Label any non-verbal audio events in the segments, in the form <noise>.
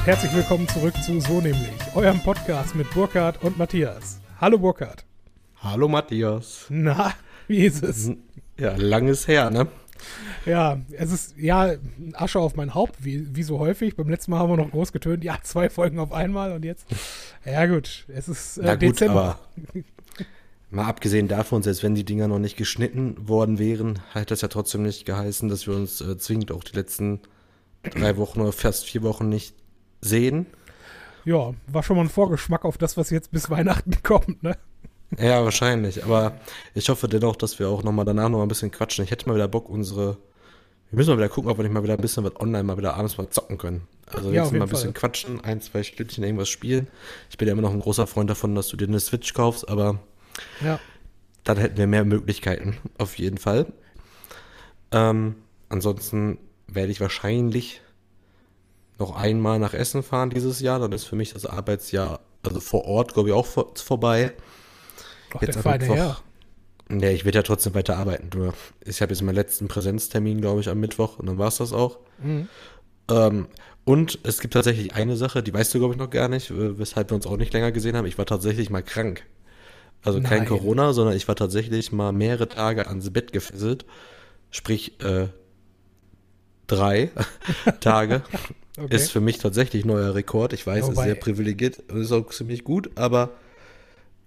Und herzlich willkommen zurück zu So nämlich, eurem Podcast mit Burkhard und Matthias. Hallo Burkhard. Hallo Matthias. Na, wie ist es? Ja, langes her, ne? Ja, es ist ja Asche auf mein Haupt, wie, wie so häufig. Beim letzten Mal haben wir noch groß getönt, ja, zwei Folgen auf einmal und jetzt. Ja, gut, es ist äh, Na gut, Dezember. aber mal abgesehen davon, selbst wenn die Dinger noch nicht geschnitten worden wären, hat das ja trotzdem nicht geheißen, dass wir uns äh, zwingend auch die letzten drei Wochen oder fast vier Wochen nicht sehen. Ja, war schon mal ein Vorgeschmack auf das, was jetzt bis Weihnachten <laughs> kommt, ne? Ja, wahrscheinlich. Aber ich hoffe dennoch, dass wir auch nochmal danach noch ein bisschen quatschen. Ich hätte mal wieder Bock, unsere. Wir müssen mal wieder gucken, ob wir nicht mal wieder ein bisschen was online mal wieder abends mal zocken können. Also Ja, jetzt mal ein bisschen Fall. quatschen, ein, zwei Stündchen irgendwas spielen. Ich bin ja immer noch ein großer Freund davon, dass du dir eine Switch kaufst, aber Ja. dann hätten wir mehr Möglichkeiten, auf jeden Fall. Ähm, ansonsten werde ich wahrscheinlich noch einmal nach Essen fahren dieses Jahr. Dann ist für mich das Arbeitsjahr, also vor Ort, glaube ich, auch vor, vorbei. Ach, Jetzt feine Mittwoch. Ja, ich werde ja trotzdem weiter arbeiten. Ich habe jetzt meinen letzten Präsenztermin, glaube ich, am Mittwoch und dann war es das auch. Mhm. Ähm, und es gibt tatsächlich eine Sache, die weißt du, glaube ich, noch gar nicht, äh, weshalb wir uns auch nicht länger gesehen haben. Ich war tatsächlich mal krank. Also kein Nein. Corona, sondern ich war tatsächlich mal mehrere Tage ans Bett gefesselt. Sprich, äh, drei <laughs> Tage. Okay. Ist für mich tatsächlich neuer Rekord. Ich weiß, Wobei- ist sehr privilegiert und ist auch ziemlich gut, aber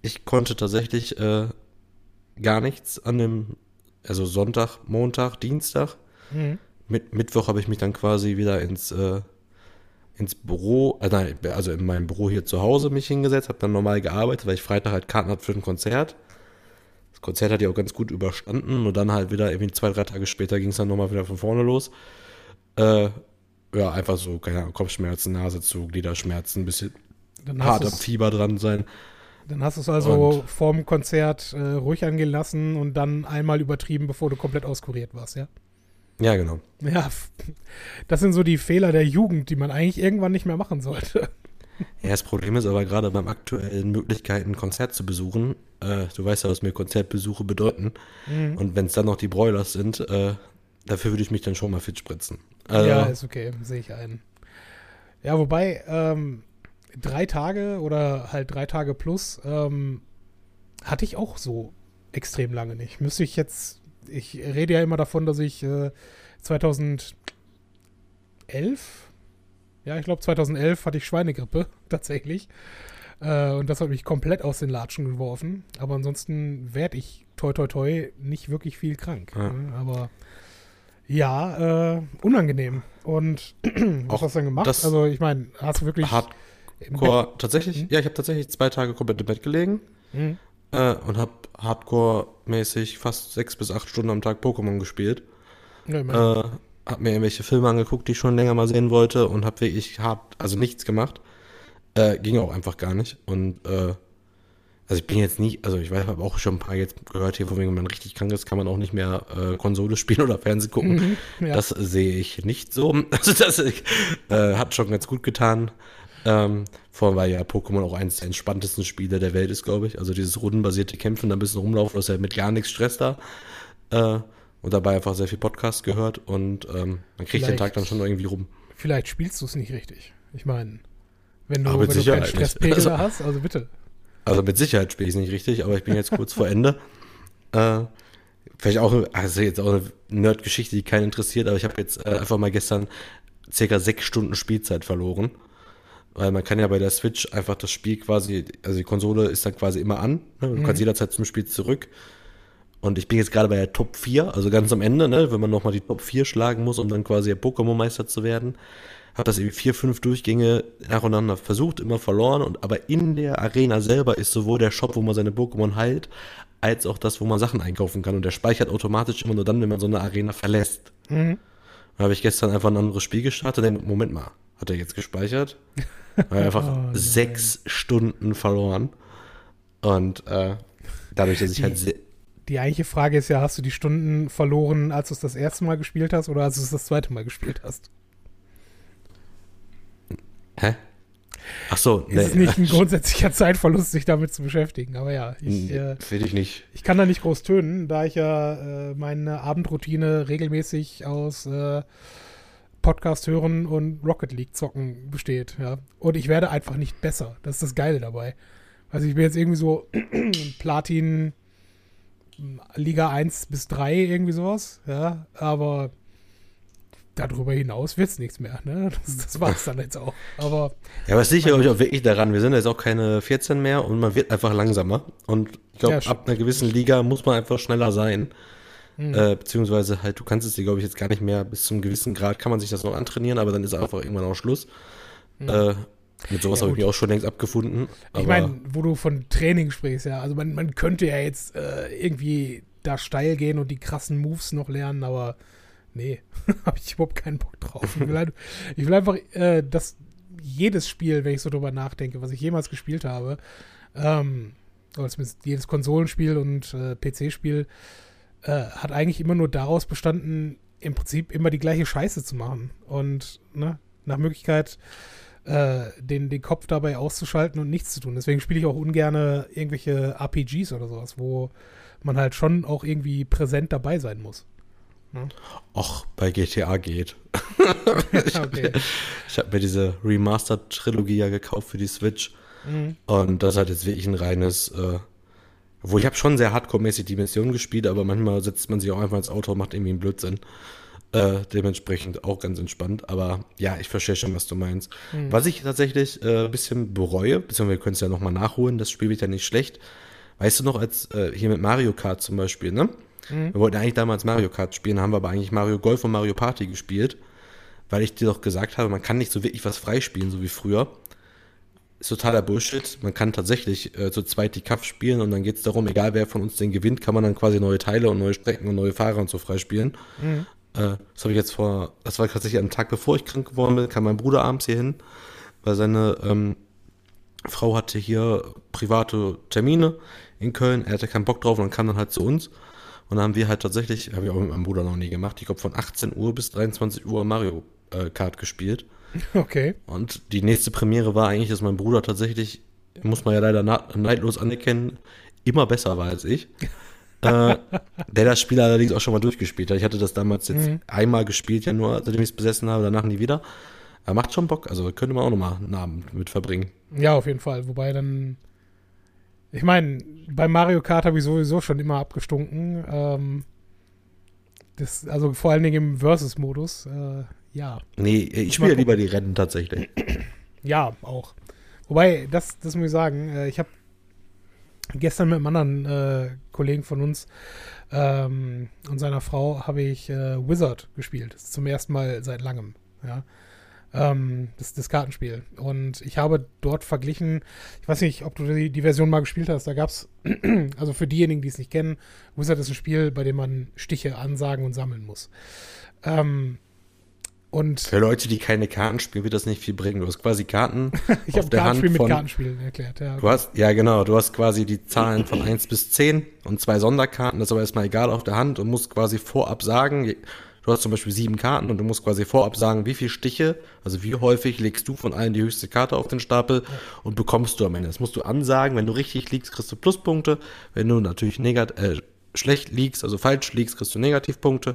ich konnte tatsächlich äh, gar nichts an dem, also Sonntag, Montag, Dienstag. Mhm. Mit, Mittwoch habe ich mich dann quasi wieder ins, äh, ins Büro, äh, nein, also in meinem Büro hier zu Hause mich hingesetzt, habe dann normal gearbeitet, weil ich Freitag halt Karten hatte für ein Konzert. Das Konzert hat ja auch ganz gut überstanden und dann halt wieder irgendwie zwei, drei Tage später ging es dann nochmal wieder von vorne los. Äh, ja, einfach so, keine Ahnung, Kopfschmerzen, Nase zu, Gliederschmerzen, ein bisschen hart am Fieber dran sein. Dann hast du es also Und- vorm Konzert äh, ruhig angehen lassen und dann einmal übertrieben, bevor du komplett auskuriert warst, ja? Ja, genau. Ja, das sind so die Fehler der Jugend, die man eigentlich irgendwann nicht mehr machen sollte. Ja, das Problem ist aber gerade beim aktuellen Möglichkeiten, ein Konzert zu besuchen, äh, du weißt ja, was mir Konzertbesuche bedeuten. Mhm. Und wenn es dann noch die Broilers sind, äh, dafür würde ich mich dann schon mal fit spritzen. Also, ja, ist okay, sehe ich ein. Ja, wobei, ähm, drei Tage oder halt drei Tage plus ähm, hatte ich auch so extrem lange nicht. Müsste ich jetzt, ich rede ja immer davon, dass ich äh, 2011, ja, ich glaube 2011 hatte ich Schweinegrippe <laughs> tatsächlich. Äh, und das hat mich komplett aus den Latschen geworfen. Aber ansonsten werde ich toi toi toi nicht wirklich viel krank. Ja. Ne? Aber ja, äh, unangenehm. Und <clears throat> was hast du dann gemacht? also ich meine, hast du wirklich im Hardcore, tatsächlich, Mhm. ja, ich habe tatsächlich zwei Tage komplett im Bett gelegen Mhm. äh, und habe Hardcore-mäßig fast sechs bis acht Stunden am Tag Pokémon gespielt. Ja, ich mein, Äh, hab mir irgendwelche Filme angeguckt, die ich schon länger mal sehen wollte und habe wirklich hart, also nichts gemacht. Äh, ging auch einfach gar nicht. Und äh, also ich bin jetzt nicht, also ich weiß, habe auch schon ein paar jetzt gehört hier, von wegen, wenn man richtig krank ist, kann man auch nicht mehr äh, Konsole spielen oder Fernsehen gucken. Mhm, ja. Das sehe ich nicht so. <laughs> Also das äh, hat schon ganz gut getan. Ähm, vor allem, weil ja Pokémon auch eines der entspanntesten Spiele der Welt ist, glaube ich. Also dieses rundenbasierte Kämpfen, da ein bisschen rumlaufen, das ist ja mit gar nichts Stress da. Äh, und dabei einfach sehr viel Podcast gehört und ähm, man kriegt den Vielleicht. Tag dann schon irgendwie rum. vielleicht spielst du es nicht richtig. Ich meine, wenn du, Aber wenn du keinen. Stresspegel <laughs> Also- hast, also bitte. Also mit Sicherheit spiele ich es nicht richtig, aber ich bin jetzt kurz vor Ende. <laughs> Äh, vielleicht auch, also jetzt auch eine Nerd-Geschichte, die keinen interessiert, aber ich habe jetzt äh, einfach mal gestern circa sechs Stunden Spielzeit verloren. Weil man kann ja bei der Switch einfach das Spiel quasi, also die Konsole ist dann quasi immer an. Ne? Du kannst jederzeit zum Spiel zurück. Und ich bin jetzt gerade bei der Top 4, also ganz am Ende, ne, wenn man nochmal die Top 4 schlagen muss, um dann quasi der Pokémon-Meister zu werden. Habe das irgendwie vier, fünf Durchgänge nacheinander versucht, immer verloren. Und aber in der Arena selber ist sowohl der Shop, wo man seine Pokémon heilt, als auch das, wo man Sachen einkaufen kann. Und der speichert automatisch immer nur dann, wenn man so eine Arena verlässt. Mhm. Da habe ich gestern einfach ein anderes Spiel gestartet. Denk, Moment mal, hat er jetzt gespeichert? Habe einfach <laughs> Oh sechs Stunden verloren. Und äh, dadurch, dass ich halt sehr, Die eigentliche Frage ist ja, hast du die Stunden verloren, als du es das erste Mal gespielt hast oder als du es das zweite Mal gespielt hast? Hä? Ach so, Ist es nicht ein grundsätzlicher Zeitverlust, sich damit zu beschäftigen? Aber ja, ich, äh, Finde ich nicht. ich kann da nicht groß tönen, da ich ja äh, meine Abendroutine regelmäßig aus äh, Podcast hören und Rocket League zocken besteht, ja. Und ich werde einfach nicht besser. Das ist das Geile dabei. Also ich bin jetzt irgendwie so <clears throat> Platin Liga 1 bis 3, irgendwie sowas, ja. Aber darüber hinaus wird es nichts mehr, ne? Das, das war es dann jetzt auch. Aber. Ja, aber es liegt ja auch wirklich daran, wir sind jetzt auch keine 14 mehr und man wird einfach langsamer. Und ich glaube, Ja, ab einer gewissen Liga muss man einfach schneller sein. Hm. Äh, beziehungsweise halt, du kannst es dir, glaube ich, jetzt gar nicht mehr, bis zum gewissen Grad kann man sich das noch antrainieren, aber dann ist einfach irgendwann auch Schluss. Äh, mit sowas. Ja, habe ich mich auch schon längst abgefunden. Ich meine, wo du von Training sprichst, ja. Also man, man könnte ja jetzt äh, irgendwie da steil gehen und die krassen Moves noch lernen, aber nee, <laughs> habe ich überhaupt keinen Bock drauf. Ich will, ich will einfach, äh, dass jedes Spiel, wenn ich so drüber nachdenke, was ich jemals gespielt habe, ähm, zumindest jedes Konsolenspiel und äh, PC-Spiel, äh, hat eigentlich immer nur daraus bestanden, im Prinzip immer die gleiche Scheiße zu machen. Und ne, nach Möglichkeit äh, den, den Kopf dabei auszuschalten und nichts zu tun. Deswegen spiele ich auch ungern irgendwelche RPGs oder sowas, wo man halt schon auch irgendwie präsent dabei sein muss. Och, bei GTA geht. <laughs> okay. Ich habe mir diese Remastered-Trilogie ja gekauft für die Switch. Mhm. Und das hat jetzt wirklich ein reines, äh, obwohl ich habe schon sehr hardcore-mäßig die Mission gespielt, aber manchmal setzt man sich auch einfach ins Auto und macht irgendwie einen Blödsinn. Äh, dementsprechend auch ganz entspannt. Aber ja, ich verstehe schon, was du meinst. Was ich tatsächlich äh, ein bisschen bereue, beziehungsweise wir können es ja nochmal nachholen, das Spiel wird ja nicht schlecht. Weißt du noch, als äh, hier mit Mario Kart zum Beispiel, ne? Wir wollten eigentlich damals Mario Kart spielen, haben wir aber eigentlich Mario Golf und Mario Party gespielt, weil ich dir doch gesagt habe, man kann nicht so wirklich was freispielen, so wie früher. Ist totaler Bullshit. Man kann tatsächlich äh, zu zweit die Kaff spielen und dann geht es darum, egal wer von uns den gewinnt, kann man dann quasi neue Teile und neue Strecken und neue Fahrer und so freispielen. Äh, das habe ich jetzt vor, das war tatsächlich am Tag bevor ich krank geworden bin, kam mein Bruder abends hier hin, weil seine ähm, Frau hatte hier private Termine in Köln, er hatte keinen Bock drauf und dann kam dann halt zu uns. Und dann haben wir halt tatsächlich, habe ich auch mit meinem Bruder noch nie gemacht, ich glaube von 18 Uhr bis 23 Uhr Mario äh, Kart gespielt. <laughs> Okay. Und die nächste Premiere war eigentlich, dass mein Bruder tatsächlich, muss man ja leider neidlos anerkennen, immer besser war als ich. <laughs> äh, der das Spiel allerdings auch schon mal durchgespielt hat. Ich hatte das damals jetzt einmal gespielt, ja nur, seitdem ich es besessen habe, danach nie wieder. Er macht schon Bock, also könnte man auch nochmal einen Abend mit verbringen. Ja, auf jeden Fall. Wobei dann. Ich meine, bei Mario Kart habe ich sowieso schon immer abgestunken. Ähm, das, also vor allen Dingen im Versus-Modus. Äh, ja. Nee, ich spiele lieber die Rennen tatsächlich. <clears throat> Ja, auch. Wobei, das, das muss ich sagen, äh, ich habe gestern mit einem anderen äh, Kollegen von uns ähm, und seiner Frau habe ich äh, Wizard gespielt. Das ist zum ersten Mal seit langem. Ja. Ähm, das, das Kartenspiel. Und ich habe dort verglichen, ich weiß nicht, ob du die, die Version mal gespielt hast, da gab es, <clears throat> also für diejenigen, die es nicht kennen, Wizard ist ein Spiel, bei dem man Stiche ansagen und sammeln muss. Ähm, und Für Leute, die keine Karten spielen, wird das nicht viel bringen. Du hast quasi Karten <laughs> ich habe Kartenspiel mit von, Kartenspielen erklärt. Ja. Du hast, ja genau, du hast quasi die Zahlen von 1 bis 10 und zwei Sonderkarten, das ist aber erstmal egal auf der Hand und musst quasi vorab sagen, du hast zum Beispiel sieben Karten und du musst quasi vorab sagen, wie viele Stiche, also wie häufig legst du von allen die höchste Karte auf den Stapel und bekommst du am Ende. Das musst du ansagen, wenn du richtig liegst, kriegst du Pluspunkte, wenn du natürlich negat äh, schlecht liegst, also falsch liegst, kriegst du Negativpunkte.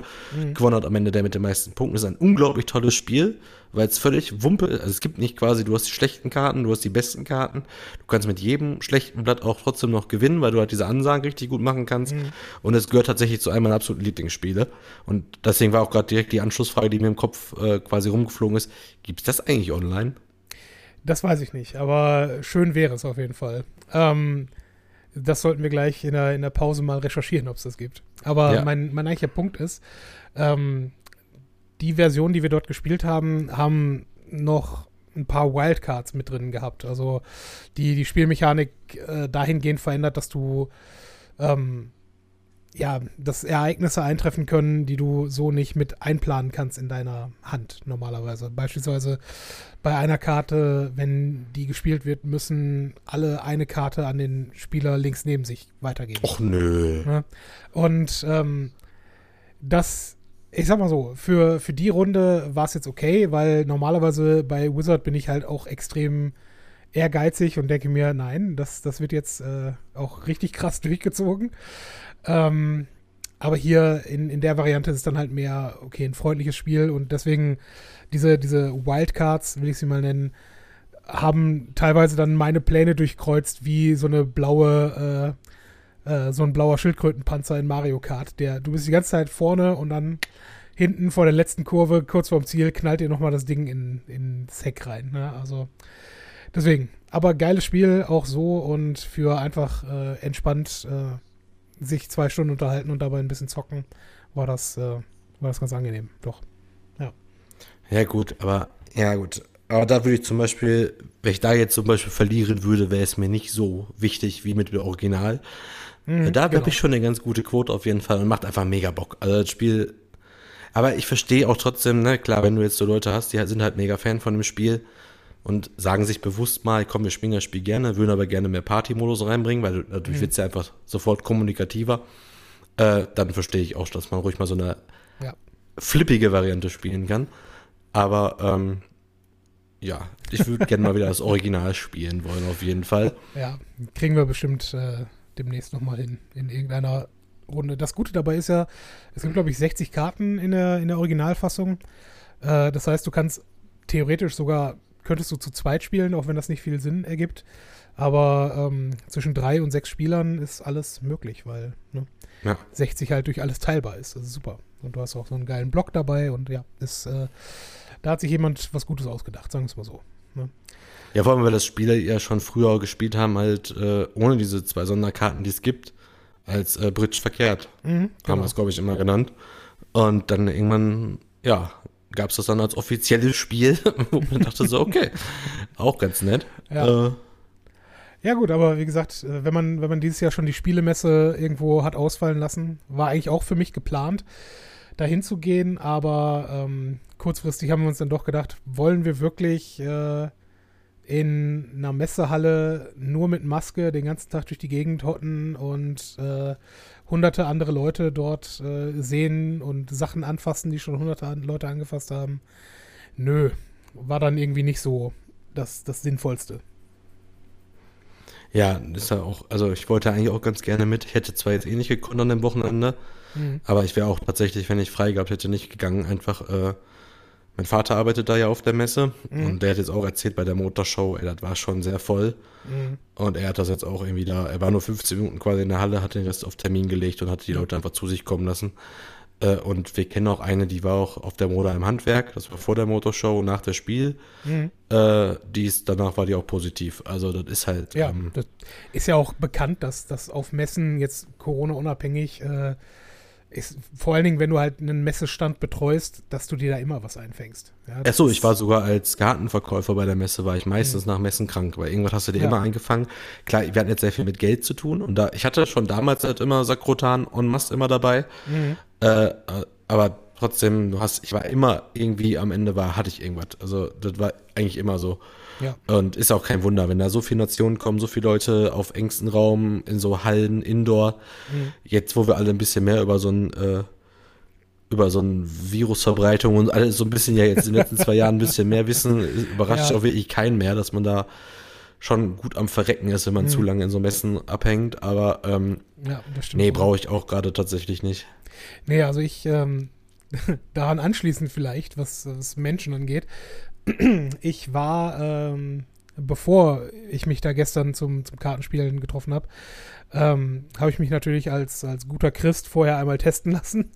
Gewonnen hat am Ende der mit den meisten Punkten. Das ist ein unglaublich tolles Spiel, weil es völlig Wumpe ist. Also es gibt nicht quasi, du hast die schlechten Karten, du hast die besten Karten. Du kannst mit jedem schlechten Blatt auch trotzdem noch gewinnen, weil du halt diese Ansagen richtig gut machen kannst. Und es gehört tatsächlich zu einem meiner absoluten Lieblingsspiele. Und deswegen war auch gerade direkt die Anschlussfrage, die mir im Kopf äh, quasi rumgeflogen ist. Gibt es das eigentlich online? Das weiß ich nicht, aber schön wäre es auf jeden Fall. Ähm, das sollten wir gleich in der, in der Pause mal recherchieren, ob es das gibt. Aber Ja. mein, mein eigentlicher Punkt ist, ähm, die Version, die wir dort gespielt haben, haben noch ein paar Wildcards mit drin gehabt. Also die, die Spielmechanik äh, dahingehend verändert, dass du ähm, ja, dass Ereignisse eintreffen können, die du so nicht mit einplanen kannst in deiner Hand normalerweise. Beispielsweise bei einer Karte, wenn die gespielt wird, müssen alle eine Karte an den Spieler links neben sich weitergeben. Och nö. Und ähm, das, ich sag mal so, für, für die Runde war es jetzt okay, weil normalerweise bei Wizard bin ich halt auch extrem ehrgeizig und denke mir, nein, das, das wird jetzt äh, auch richtig krass <laughs> durchgezogen. Ähm, aber hier in, in der Variante ist es dann halt mehr, okay, ein freundliches Spiel und deswegen diese, diese Wildcards, will ich sie mal nennen, haben teilweise dann meine Pläne durchkreuzt, wie so eine blaue, äh, äh, so ein blauer Schildkrötenpanzer in Mario Kart. Der, du bist die ganze Zeit vorne und dann hinten vor der letzten Kurve, kurz vorm Ziel, knallt dir nochmal das Ding in, ins Heck rein. Ne? Also deswegen. Aber geiles Spiel, auch so und für einfach äh, entspannt äh, sich zwei Stunden unterhalten und dabei ein bisschen zocken, war das, äh, war das ganz angenehm. Doch. Ja. Ja, gut, aber ja, gut. Aber da würde ich zum Beispiel, wenn ich da jetzt zum Beispiel verlieren würde, wäre es mir nicht so wichtig wie mit dem Original. Mhm, da habe genau. ich schon eine ganz gute Quote auf jeden Fall und macht einfach mega Bock. Also das Spiel. Aber ich verstehe auch trotzdem, ne, klar, wenn du jetzt so Leute hast, die halt, sind halt mega Fan von dem Spiel und sagen sich bewusst mal, komm, wir spielen das Spiel gerne, würden aber gerne mehr Party-Modus reinbringen, weil dadurch mhm. wird es ja einfach sofort kommunikativer. Äh, dann verstehe ich auch, dass man ruhig mal so eine ja. flippige Variante spielen kann. Aber ähm, ja, ich würde <laughs> gerne mal wieder das Original spielen wollen, auf jeden Fall. Ja, kriegen wir bestimmt äh, demnächst nochmal hin, in irgendeiner Runde. Das Gute dabei ist ja, es gibt, glaube ich, 60 Karten in der, in der Originalfassung. Äh, das heißt, du kannst theoretisch sogar, könntest du zu zweit spielen, auch wenn das nicht viel Sinn ergibt. Aber ähm, zwischen drei und sechs Spielern ist alles möglich, weil ne, ja. 60 halt durch alles teilbar ist. Das ist super. Und du hast auch so einen geilen Block dabei und ja, ist äh, da hat sich jemand was Gutes ausgedacht, sagen wir es mal so. Ne? Ja, vor allem, weil das Spieler ja schon früher gespielt haben, halt äh, ohne diese zwei Sonderkarten, die es gibt, als äh, Bridge verkehrt. Mhm, genau. Haben wir es, glaube ich, immer genannt. Und dann irgendwann, ja, gab es das dann als offizielles Spiel, <laughs> wo man dachte so, okay, auch ganz nett. Ja. Äh, ja gut, aber wie gesagt, äh, wenn man, wenn man dieses Jahr schon die Spielemesse irgendwo hat ausfallen lassen, war eigentlich auch für mich geplant, dahin zu gehen, aber ähm, kurzfristig haben wir uns dann doch gedacht, wollen wir wirklich äh, in einer Messehalle nur mit Maske den ganzen Tag durch die Gegend hotten und äh, hunderte andere Leute dort äh, sehen und Sachen anfassen, die schon hunderte Leute angefasst haben. Nö, war dann irgendwie nicht so das, das Sinnvollste. Ja, ist ja auch, also ich wollte eigentlich auch ganz gerne mit. Ich hätte zwar jetzt eh nicht gekonnt an dem Wochenende, mhm. aber ich wäre auch tatsächlich, wenn ich frei gehabt hätte, nicht gegangen, einfach äh, mein Vater arbeitet da ja auf der Messe mhm. und der hat jetzt auch erzählt bei der Motorshow, ey, das war schon sehr voll. Mhm. Und er hat das jetzt auch irgendwie da, er war nur 15 Minuten quasi in der Halle, hat den Rest auf Termin gelegt und hat die Leute einfach zu sich kommen lassen. Äh, und wir kennen auch eine, die war auch auf der Moda im Handwerk, das war vor der Motorshow, nach der Spiel. Mhm. Äh, die ist, danach war die auch positiv. Also das ist halt. Ja, ähm, das ist ja auch bekannt, dass das auf Messen jetzt Corona-unabhängig äh, ist vor allen Dingen, wenn du halt einen Messestand betreust, dass du dir da immer was einfängst. Ja, Ach so, ich war sogar als Gartenverkäufer bei der Messe, war ich meistens mhm. nach Messen krank, weil irgendwas hast du dir ja. immer eingefangen. Klar, wir hatten jetzt sehr viel mit Geld zu tun und da, ich hatte schon damals halt immer Sakrotan und Mast immer dabei, mhm. äh, aber trotzdem, du hast, ich war immer irgendwie am Ende war, hatte ich irgendwas. Also das war eigentlich immer so. Ja. Und ist auch kein Wunder, wenn da so viele Nationen kommen, so viele Leute auf engstem Raum, in so Hallen, Indoor. Mhm. Jetzt, wo wir alle ein bisschen mehr über so ein, äh, über so ein Virusverbreitung und alles so ein bisschen ja jetzt in den letzten zwei Jahren ein bisschen mehr wissen, überrascht ja. auch wirklich keinen mehr, dass man da schon gut am Verrecken ist, wenn man mhm. zu lange in so Messen abhängt. Aber ähm, ja, nee, brauche ich auch gerade tatsächlich nicht. Nee, also ich ähm, <laughs> daran anschließend vielleicht, was, was Menschen angeht, <clears throat> ich war, ähm, bevor ich mich da gestern zum, zum Kartenspielen getroffen habe, ähm, habe ich mich natürlich als, als guter Christ vorher einmal testen <laughs> lassen.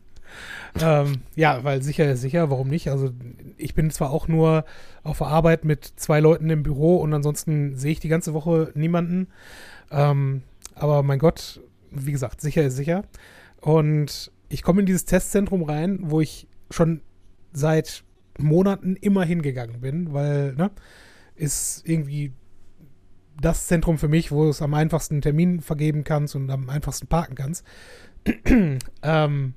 ähm, ja, weil sicher ist sicher, warum nicht? Also ich bin zwar auch nur auf der Arbeit mit zwei Leuten im Büro und ansonsten sehe ich die ganze Woche niemanden. Ähm, aber mein Gott, wie gesagt, sicher ist sicher. Und ich komme in dieses Testzentrum rein, wo ich schon seit Monaten immer hingegangen bin, weil, ne, ist irgendwie das Zentrum für mich, wo du es am einfachsten Termin vergeben kannst und am einfachsten parken kannst. <clears throat> ähm,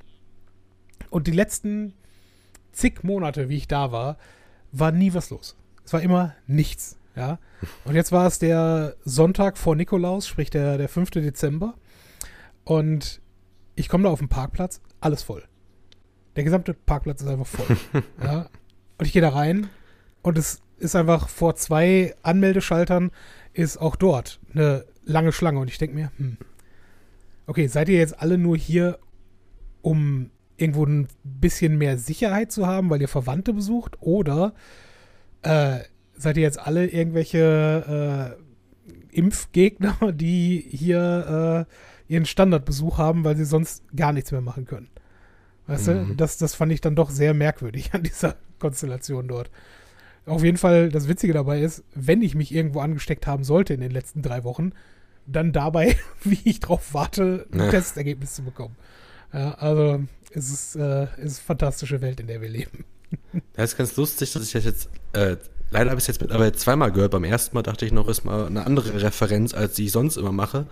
und die letzten zig Monate, wie ich da war, war nie was los. Es war immer nichts, ja. Und jetzt war es der Sonntag vor Nikolaus, sprich der, der 5. Dezember. Und ich komme da auf den Parkplatz, alles voll. Der gesamte Parkplatz ist einfach voll. <laughs> ja. Und ich gehe da rein und es ist einfach vor zwei Anmeldeschaltern ist auch dort eine lange Schlange. Und ich denke mir, hm, okay, seid ihr jetzt alle nur hier, um irgendwo ein bisschen mehr Sicherheit zu haben, weil ihr Verwandte besucht? Oder äh, seid ihr jetzt alle irgendwelche äh, Impfgegner, <laughs> die hier äh, ihren Standardbesuch haben, weil sie sonst gar nichts mehr machen können? Weißt mhm. du, das, das fand ich dann doch sehr merkwürdig an dieser Konstellation dort. Auf jeden Fall, das Witzige dabei ist, wenn ich mich irgendwo angesteckt haben sollte in den letzten drei Wochen, dann dabei, <laughs> wie ich drauf warte, ein ja. Testergebnis zu bekommen. Ja, also es ist, äh, es ist eine fantastische Welt, in der wir leben. Das ist ganz lustig, dass ich das jetzt, äh, leider habe ich es jetzt mittlerweile zweimal gehört. Beim ersten Mal dachte ich noch, ist mal eine andere Referenz, als die ich sonst immer mache.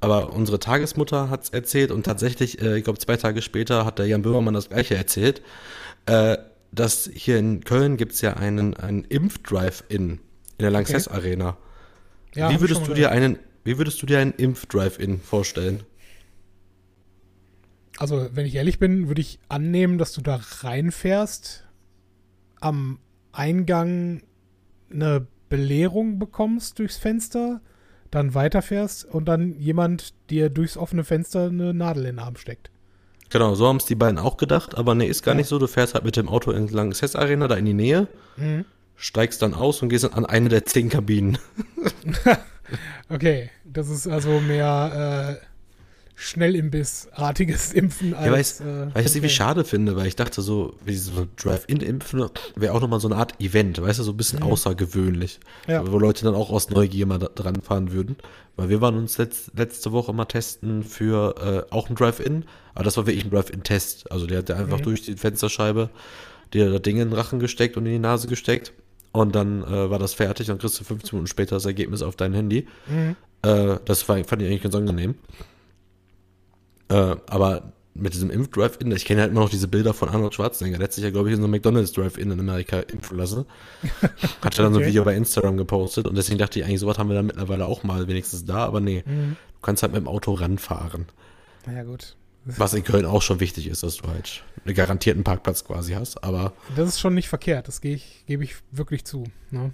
Aber unsere Tagesmutter hat es erzählt und tatsächlich, äh, ich glaube, zwei Tage später hat der Jan Böhmermann das gleiche erzählt. Äh, dass hier in Köln gibt es ja einen, einen Impfdrive-In in der Lanxess okay. Arena. Ja, wie würdest du dir einen, wie würdest du dir einen Impfdrive-In vorstellen? Also, wenn ich ehrlich bin, würde ich annehmen, dass du da reinfährst, am Eingang eine Belehrung bekommst durchs Fenster, dann weiterfährst und dann jemand dir durchs offene Fenster eine Nadel in den Arm steckt. Genau, so haben es die beiden auch gedacht, aber nee, ist gar nicht so. Du fährst halt mit dem Auto entlang Cess Arena da in die Nähe, mhm. steigst dann aus und gehst dann an eine der zehn Kabinen. <laughs> okay, das ist also mehr äh, Schnellimbissartiges Impfen als. Ja, weiß, äh, weißt du, wie ich schade finde, weil ich dachte so, wie so Drive-In-Impfen wäre auch nochmal so eine Art Event, weißt du, so ein bisschen mhm. außergewöhnlich. Ja. Wo Leute dann auch aus Neugier mal dran fahren würden. Weil wir waren uns letzt, letzte Woche mal testen für äh, auch ein Drive-In, aber das war wirklich ein Drive-In-Test. Also der hat einfach mhm. durch die Fensterscheibe dir das Ding in den Rachen gesteckt und in die Nase gesteckt. Und dann äh, war das fertig, dann kriegst du 15 Minuten später das Ergebnis auf dein Handy. Mhm. Äh, das war, fand ich eigentlich ganz angenehm. Äh, aber mit diesem Impf-Drive-In, ich kenne halt immer noch diese Bilder von Arnold Schwarzenegger, der hat sich ja, glaube ich, in so einem McDonalds Drive-In in Amerika impfen lassen. <laughs> Hat ja dann okay. so ein Video bei Instagram gepostet und deswegen dachte ich eigentlich, sowas haben wir dann mittlerweile auch mal wenigstens da, aber nee, mhm. du kannst halt mit dem Auto ranfahren. Na ja, gut. Was in Köln auch schon wichtig ist, dass du halt einen garantierten Parkplatz quasi hast, aber. Das ist schon nicht verkehrt, das gebe ich, gebe ich wirklich zu. Ne?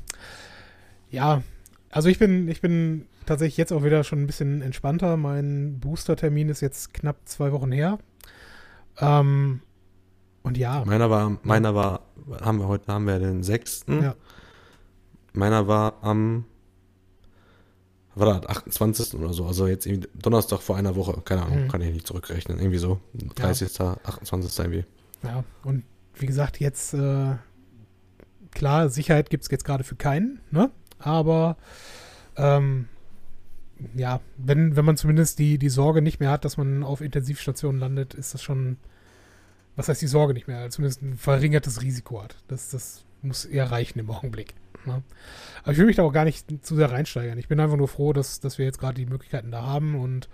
Ja, also ich bin, ich bin tatsächlich jetzt auch wieder schon ein bisschen entspannter. Mein Booster-Termin ist jetzt knapp zwei Wochen her. Ähm, und ja. Meiner war, meiner war, haben wir heute, haben wir den 6. Ja. Meiner war am, war das, 28. oder so, also jetzt Donnerstag vor einer Woche, keine Ahnung, mhm. kann ich nicht zurückrechnen, irgendwie so, 30., ja. 28. irgendwie. Ja, und wie gesagt, jetzt, äh, klar, Sicherheit gibt es jetzt gerade für keinen, ne? Aber ähm, ja, wenn, wenn man zumindest die, die Sorge nicht mehr hat, dass man auf Intensivstationen landet, ist das schon, was heißt die Sorge nicht mehr, zumindest ein verringertes Risiko hat. Das, das muss eher reichen im Augenblick. Ne? Aber ich will mich da auch gar nicht zu sehr reinsteigern. Ich bin einfach nur froh, dass, dass wir jetzt gerade die Möglichkeiten da haben und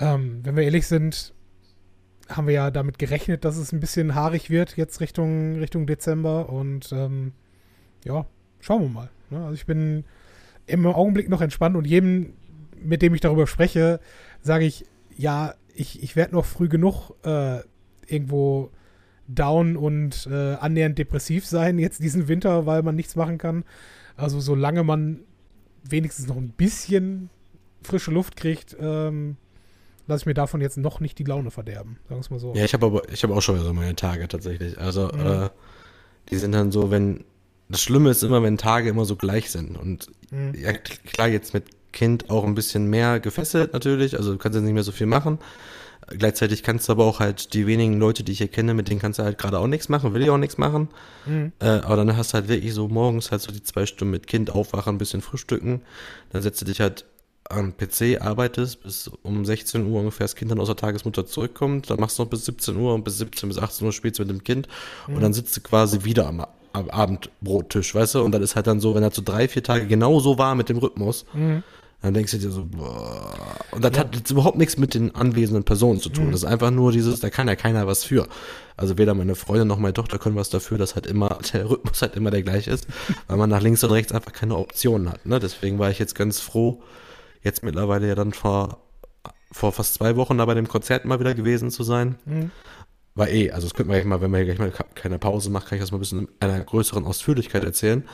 ähm, wenn wir ehrlich sind, haben wir ja damit gerechnet, dass es ein bisschen haarig wird jetzt Richtung, Richtung Dezember und ähm, ja, schauen wir mal. Ne? Also ich bin im Augenblick noch entspannt und jedem, mit dem ich darüber spreche, sage ich, ja, ich, ich werde noch früh genug äh, irgendwo down und äh, annähernd depressiv sein jetzt diesen Winter, weil man nichts machen kann. Also solange man wenigstens noch ein bisschen frische Luft kriegt, ähm, lasse ich mir davon jetzt noch nicht die Laune verderben. Sagen wir es mal so. Ja, ich habe aber ich habe auch schon so meine Tage tatsächlich. Also mhm. äh, die sind dann so, wenn das Schlimme ist immer, wenn Tage immer so gleich sind. Und mhm. ja, klar, jetzt mit Kind auch ein bisschen mehr gefesselt natürlich, also du kannst jetzt nicht mehr so viel machen. Gleichzeitig kannst du aber auch halt die wenigen Leute, die ich hier kenne, mit denen kannst du halt gerade auch nichts machen, will ich auch nichts machen. Mhm. Äh, aber dann hast du halt wirklich so morgens halt so die zwei Stunden mit Kind aufwachen, ein bisschen frühstücken. Dann setzt du dich halt am PC, arbeitest bis um 16 Uhr ungefähr das Kind dann aus der Tagesmutter zurückkommt. Dann machst du noch bis 17 Uhr und bis 17 bis 18 Uhr spielst du mit dem Kind. Mhm. Und dann sitzt du quasi wieder am am Abendbrottisch, weißt du? Und dann ist halt dann so, wenn er so drei, vier Tage genau so war mit dem Rhythmus, mhm. Dann denkst du dir so, boah. Und das ja. hat jetzt überhaupt nichts mit den anwesenden Personen zu tun. Mhm. Das ist einfach nur dieses, da kann ja keiner was für. Also weder meine Freundin noch meine Tochter können was dafür, dass halt immer, <laughs> der Rhythmus halt immer der gleiche ist, weil man nach links und rechts einfach keine Optionen hat. Ne? Deswegen war ich jetzt ganz froh, jetzt mittlerweile ja dann vor, vor fast zwei Wochen da bei dem Konzert mal wieder gewesen zu sein. Mhm. War eh, also das könnte man gleich mal, wenn man gleich mal keine Pause macht, kann ich das mal ein bisschen in einer größeren Ausführlichkeit erzählen.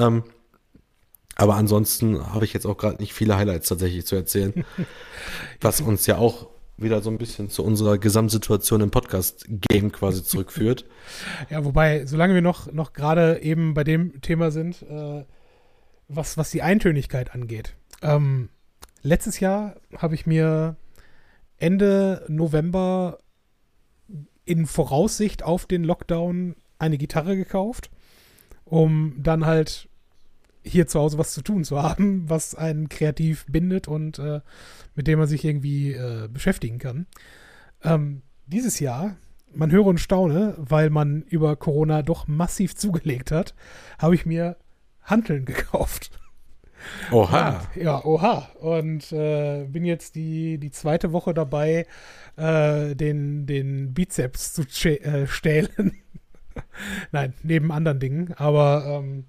Ähm, aber ansonsten habe ich jetzt auch gerade nicht viele Highlights tatsächlich zu erzählen. <laughs> was uns ja auch wieder so ein bisschen zu unserer Gesamtsituation im Podcast-Game quasi zurückführt. <laughs> ja, wobei, solange wir noch, noch gerade eben bei dem Thema sind, äh, was, was die Eintönigkeit angeht. Ähm, letztes Jahr habe ich mir Ende November in Voraussicht auf den Lockdown eine Gitarre gekauft, um dann halt hier zu Hause was zu tun zu haben, was einen kreativ bindet und äh, mit dem man sich irgendwie äh, beschäftigen kann. Ähm, dieses Jahr, man höre und staune, weil man über Corona doch massiv zugelegt hat, habe ich mir Hanteln gekauft. Oha. Und, ja, oha. Und äh, bin jetzt die, die zweite Woche dabei, äh, den, den Bizeps zu äh, stählen. <laughs> Nein, neben anderen Dingen. Aber ähm,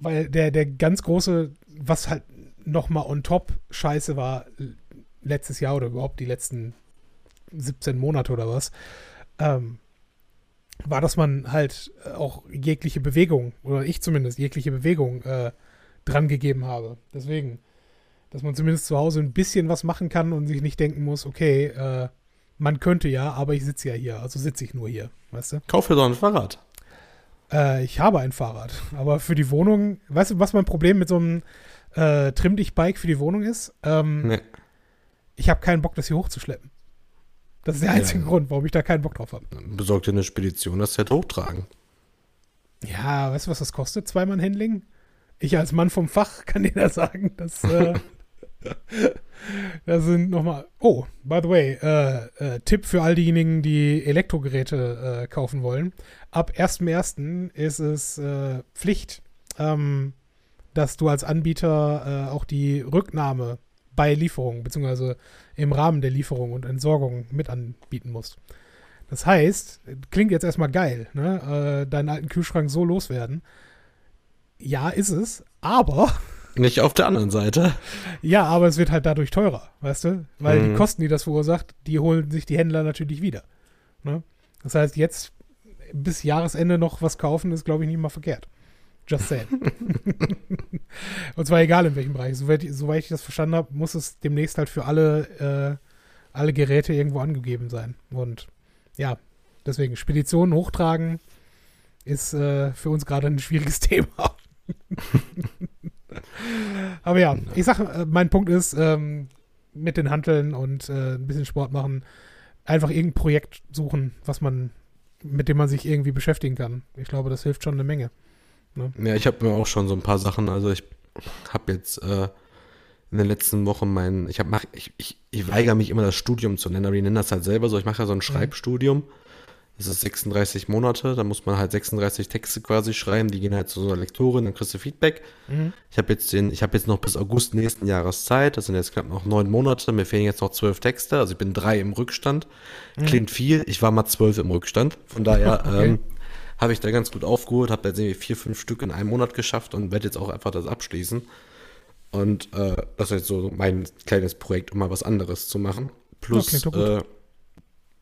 weil der, der ganz große, was halt nochmal on top scheiße war, letztes Jahr oder überhaupt die letzten 17 Monate oder was, ähm, war, dass man halt auch jegliche Bewegung, oder ich zumindest, jegliche Bewegung äh, dran gegeben habe. Deswegen, dass man zumindest zu Hause ein bisschen was machen kann und sich nicht denken muss, okay, äh, man könnte ja, aber ich sitze ja hier, also sitze ich nur hier, weißt du? Kauf dir doch ein Fahrrad. Äh, ich habe ein Fahrrad, aber für die Wohnung, weißt du, was mein Problem mit so einem äh, Trimm-Dich-Bike für die Wohnung ist? Ähm, nee. Ich habe keinen Bock, das hier hochzuschleppen. Das ist der einzige ja. Grund, warum ich da keinen Bock drauf habe. Besorgt dir eine Spedition, das halt hochtragen. Ja, weißt du, was das kostet? Zweimal Handling? Ich als Mann vom Fach kann dir das sagen, dass äh, <laughs> <laughs> da sind nochmal. Oh, by the way, äh, äh, Tipp für all diejenigen, die Elektrogeräte äh, kaufen wollen. Ab 1.1. ist es äh, Pflicht, ähm, dass du als Anbieter äh, auch die Rücknahme bei Lieferung, beziehungsweise im Rahmen der Lieferung und Entsorgung mit anbieten musst. Das heißt, klingt jetzt erstmal geil, ne? deinen alten Kühlschrank so loswerden. Ja, ist es, aber <laughs> nicht auf der anderen Seite. Ja, aber es wird halt dadurch teurer, weißt du? Weil hm. die Kosten, die das verursacht, die holen sich die Händler natürlich wieder. Ne? Das heißt, jetzt bis Jahresende noch was kaufen, ist, glaube ich, nicht mal verkehrt. Just saying. <laughs> Und zwar egal in welchem Bereich. Soweit, soweit ich das verstanden habe, muss es demnächst halt für alle, äh, alle Geräte irgendwo angegeben sein. Und ja, deswegen Speditionen hochtragen ist äh, für uns gerade ein schwieriges <laughs> Thema. Aber ja, ich sag, äh, mein Punkt ist, ähm, mit den Hanteln und äh, ein bisschen Sport machen, einfach irgendein Projekt suchen, was man, mit dem man sich irgendwie beschäftigen kann. Ich glaube, das hilft schon eine Menge. Ne? Ja, ich habe mir auch schon so ein paar Sachen, also ich habe jetzt äh, in den letzten Wochen mein, ich habe, ich, ich, ich weigere mich immer das Studium zu nennen, aber ich nenne das halt selber so, ich mache ja so ein mhm. Schreibstudium. Mhm das ist 36 Monate, da muss man halt 36 Texte quasi schreiben, die gehen halt zu so einer Lektorin, dann kriegst du Feedback. Mhm. Ich habe jetzt den, ich habe jetzt noch bis August nächsten Jahres Zeit, das sind jetzt knapp noch neun Monate, mir fehlen jetzt noch zwölf Texte, also ich bin drei im Rückstand. Mhm. Klingt viel, ich war mal zwölf im Rückstand, von daher <laughs> okay. ähm, habe ich da ganz gut aufgeholt, habe jetzt irgendwie vier, fünf Stück in einem Monat geschafft und werde jetzt auch einfach das abschließen. Und äh, das ist jetzt so mein kleines Projekt, um mal was anderes zu machen. Plus, ja, äh,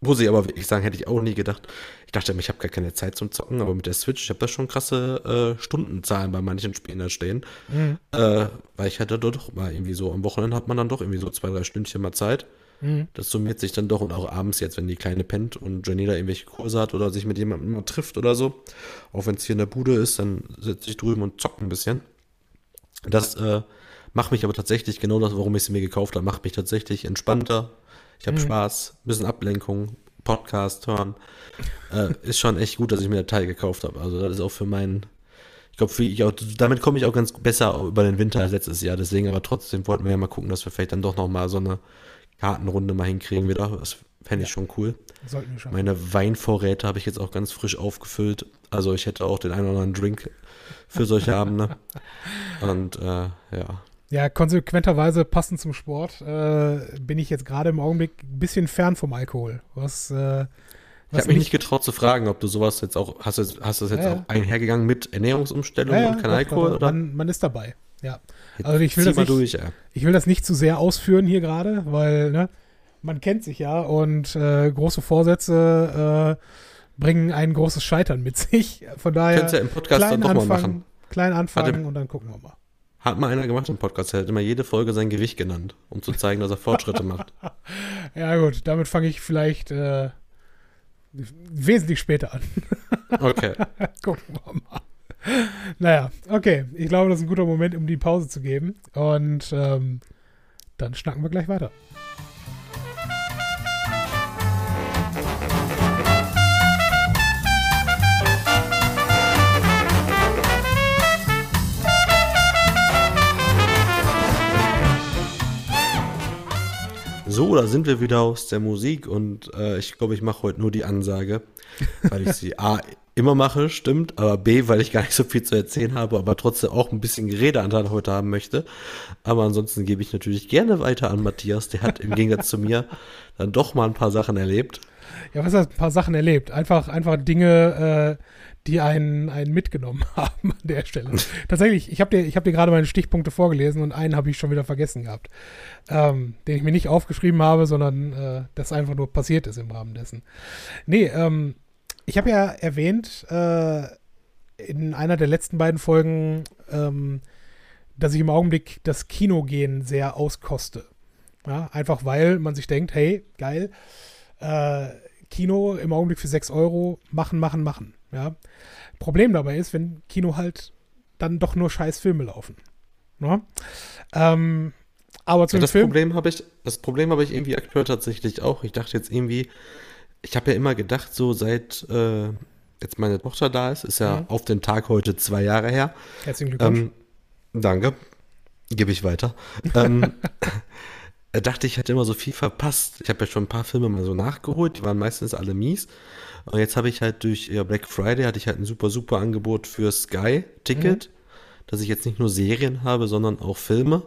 muss ich aber wirklich sagen, hätte ich auch nie gedacht. Ich dachte immer, ich habe gar keine Zeit zum Zocken, aber mit der Switch, ich habe da schon krasse äh, Stundenzahlen bei manchen Spielen da stehen. Mhm. Äh, weil ich hatte doch mal irgendwie so, am Wochenende hat man dann doch irgendwie so zwei, drei Stündchen mal Zeit. Mhm. Das summiert sich dann doch und auch abends jetzt, wenn die Kleine pennt und Jenny da irgendwelche Kurse hat oder sich mit jemandem mal trifft oder so. Auch wenn es hier in der Bude ist, dann sitze ich drüben und zocke ein bisschen. Das äh, macht mich aber tatsächlich, genau das, warum ich sie mir gekauft habe, macht mich tatsächlich entspannter, ich habe mhm. Spaß, ein bisschen Ablenkung, Podcast hören. Äh, ist schon echt gut, dass ich mir der Teil gekauft habe. Also das ist auch für meinen, ich glaube, damit komme ich auch ganz besser über den Winter als letztes Jahr. Deswegen aber trotzdem wollten wir ja mal gucken, dass wir vielleicht dann doch noch mal so eine Kartenrunde mal hinkriegen wieder. Das fände ich ja. schon cool. Sollten wir schon. Meine Weinvorräte habe ich jetzt auch ganz frisch aufgefüllt. Also ich hätte auch den einen oder anderen Drink für solche Abende. <laughs> Und äh, ja, ja, konsequenterweise passend zum Sport äh, bin ich jetzt gerade im Augenblick ein bisschen fern vom Alkohol. Was, äh, ich habe mich nicht getraut zu fragen, ob du sowas jetzt auch, hast du, hast du das jetzt ja, auch einhergegangen mit Ernährungsumstellung ja, und kein Alkohol? Oder? Man, man, ist dabei, ja. Also ich will, das nicht, durch, ja. ich will das nicht zu sehr ausführen hier gerade, weil ne, man kennt sich ja und äh, große Vorsätze äh, bringen ein großes Scheitern mit sich. Von daher Könntest ja im Podcast dann doch anfangen, mal machen. Klein anfangen und dann gucken wir mal. Hat mal einer gemacht im Podcast, der hat immer jede Folge sein Gewicht genannt, um zu zeigen, dass er Fortschritte macht. <laughs> Ja, gut, damit fange ich vielleicht äh, wesentlich später an. <laughs> Okay. <laughs> Gucken wir mal. Naja, okay. Ich glaube, das ist ein guter Moment, um die Pause zu geben. Und ähm, dann schnacken wir gleich weiter. So, da sind wir wieder aus der Musik und äh, ich glaube, ich mache heute nur die Ansage, weil ich sie A immer mache, stimmt, aber B, weil ich gar nicht so viel zu erzählen habe, aber trotzdem auch ein bisschen Redeanteil heute haben möchte. Aber ansonsten gebe ich natürlich gerne weiter an Matthias, der hat im Gegensatz zu mir dann doch mal ein paar Sachen erlebt. Ja, was heißt ein paar Sachen erlebt? Einfach, einfach Dinge, äh, die einen, einen mitgenommen <laughs> haben an der Stelle. Tatsächlich, ich habe dir, hab dir gerade meine Stichpunkte vorgelesen und einen habe ich schon wieder vergessen gehabt, ähm, den ich mir nicht aufgeschrieben habe, sondern äh, das einfach nur passiert ist im Rahmen dessen. Nee, ähm, ich habe ja erwähnt äh, in einer der letzten beiden Folgen, ähm, dass ich im Augenblick das Kinogehen sehr auskoste. Ja, einfach weil man sich denkt, hey, geil, äh, Kino im Augenblick für 6 Euro, machen, machen, machen. Ja. Problem dabei ist, wenn Kino halt dann doch nur scheiß Filme laufen. Ja? Ähm, aber zu Ja, das Film. Problem habe ich, das Problem habe ich irgendwie aktuell tatsächlich auch. Ich dachte jetzt irgendwie, ich habe ja immer gedacht, so seit äh, jetzt meine Tochter da ist, ist ja Mhm. auf den Tag heute zwei Jahre her. Herzlichen Glückwunsch. Ähm, danke. Gebe ich weiter. ähm, <laughs> äh, dachte ich, hätte immer so viel verpasst. Ich habe ja schon ein paar Filme mal so nachgeholt, die waren meistens alle mies. Und jetzt habe ich halt durch ja, Black Friday hatte ich halt ein super, super Angebot für Sky-Ticket, dass ich jetzt nicht nur Serien habe, sondern auch Filme.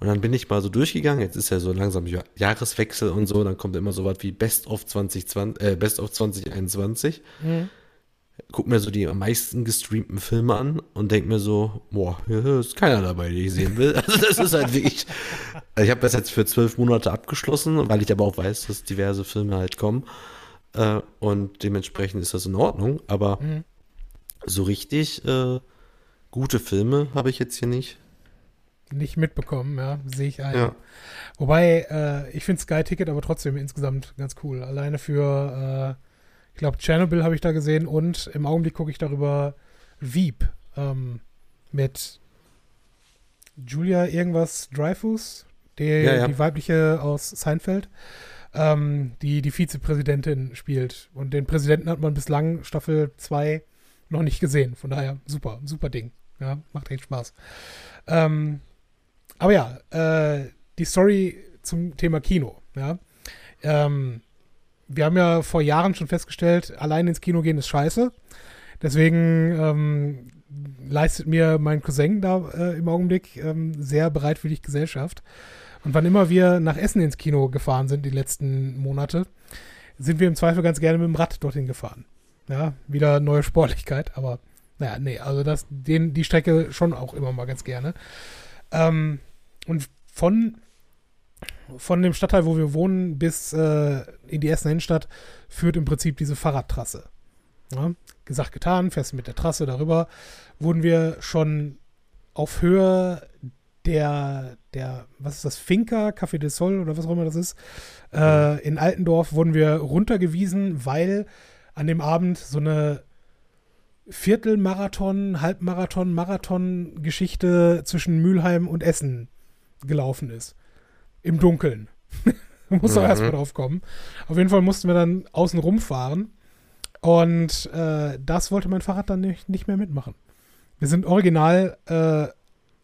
Und dann bin ich mal so durchgegangen. Jetzt ist ja so langsam Ja- Jahreswechsel und so. Dann kommt immer so was wie Best of 2020, äh, Best of 2021 Mhm. Guck mir so die am meisten gestreamten Filme an und denk mir so, boah, hier <laughs> ist keiner dabei, den ich sehen will. <laughs> Also das ist halt wirklich. Ich habe das jetzt für zwölf Monate abgeschlossen, weil ich aber auch weiß, dass diverse Filme halt kommen. Äh, und dementsprechend ist das in Ordnung. Aber Mhm. so richtig äh, gute Filme habe ich jetzt hier nicht. Nicht mitbekommen, ja, sehe ich ein. Ja. Wobei, äh, ich finde Sky Ticket aber trotzdem insgesamt ganz cool. Alleine für, äh, ich glaube, Chernobyl habe ich da gesehen und im Augenblick gucke ich darüber Veep ähm, mit Julia irgendwas Dreyfus, die, Ja, ja. die weibliche aus Seinfeld, ähm, die die Vizepräsidentin spielt. Und den Präsidenten hat man bislang Staffel 2 noch nicht gesehen. Von daher super, super Ding. Ja, macht echt Spaß. Ähm, aber ja, äh, die Story zum Thema Kino. Ja. Ähm, wir haben ja vor Jahren schon festgestellt, allein ins Kino gehen ist scheiße. Deswegen ähm, leistet mir mein Cousin da äh, im Augenblick ähm, sehr bereitwillig Gesellschaft. Und wann immer wir nach Essen ins Kino gefahren sind, die letzten Monate, sind wir im Zweifel ganz gerne mit dem Rad dorthin gefahren. Ja, wieder neue Sportlichkeit, aber naja, nee, also das, den, die Strecke schon auch immer mal ganz gerne. Ähm, und von, von dem Stadtteil, wo wir wohnen, bis äh, in die Essener Innenstadt führt im Prinzip diese Fahrradtrasse. Ja, gesagt, getan, fährst mit der Trasse darüber, wurden wir schon auf Höhe der, der, was ist das, Finca, Café del Sol oder was auch immer das ist, äh, in Altendorf wurden wir runtergewiesen, weil an dem Abend so eine Viertelmarathon, Halbmarathon, Marathon-Geschichte zwischen Mülheim und Essen gelaufen ist. Im Dunkeln. <laughs> Muss doch Mhm. erstmal drauf kommen. Auf jeden Fall mussten wir dann außen rumfahren. Und äh, das wollte mein Fahrrad dann nicht, nicht mehr mitmachen. Wir sind original äh,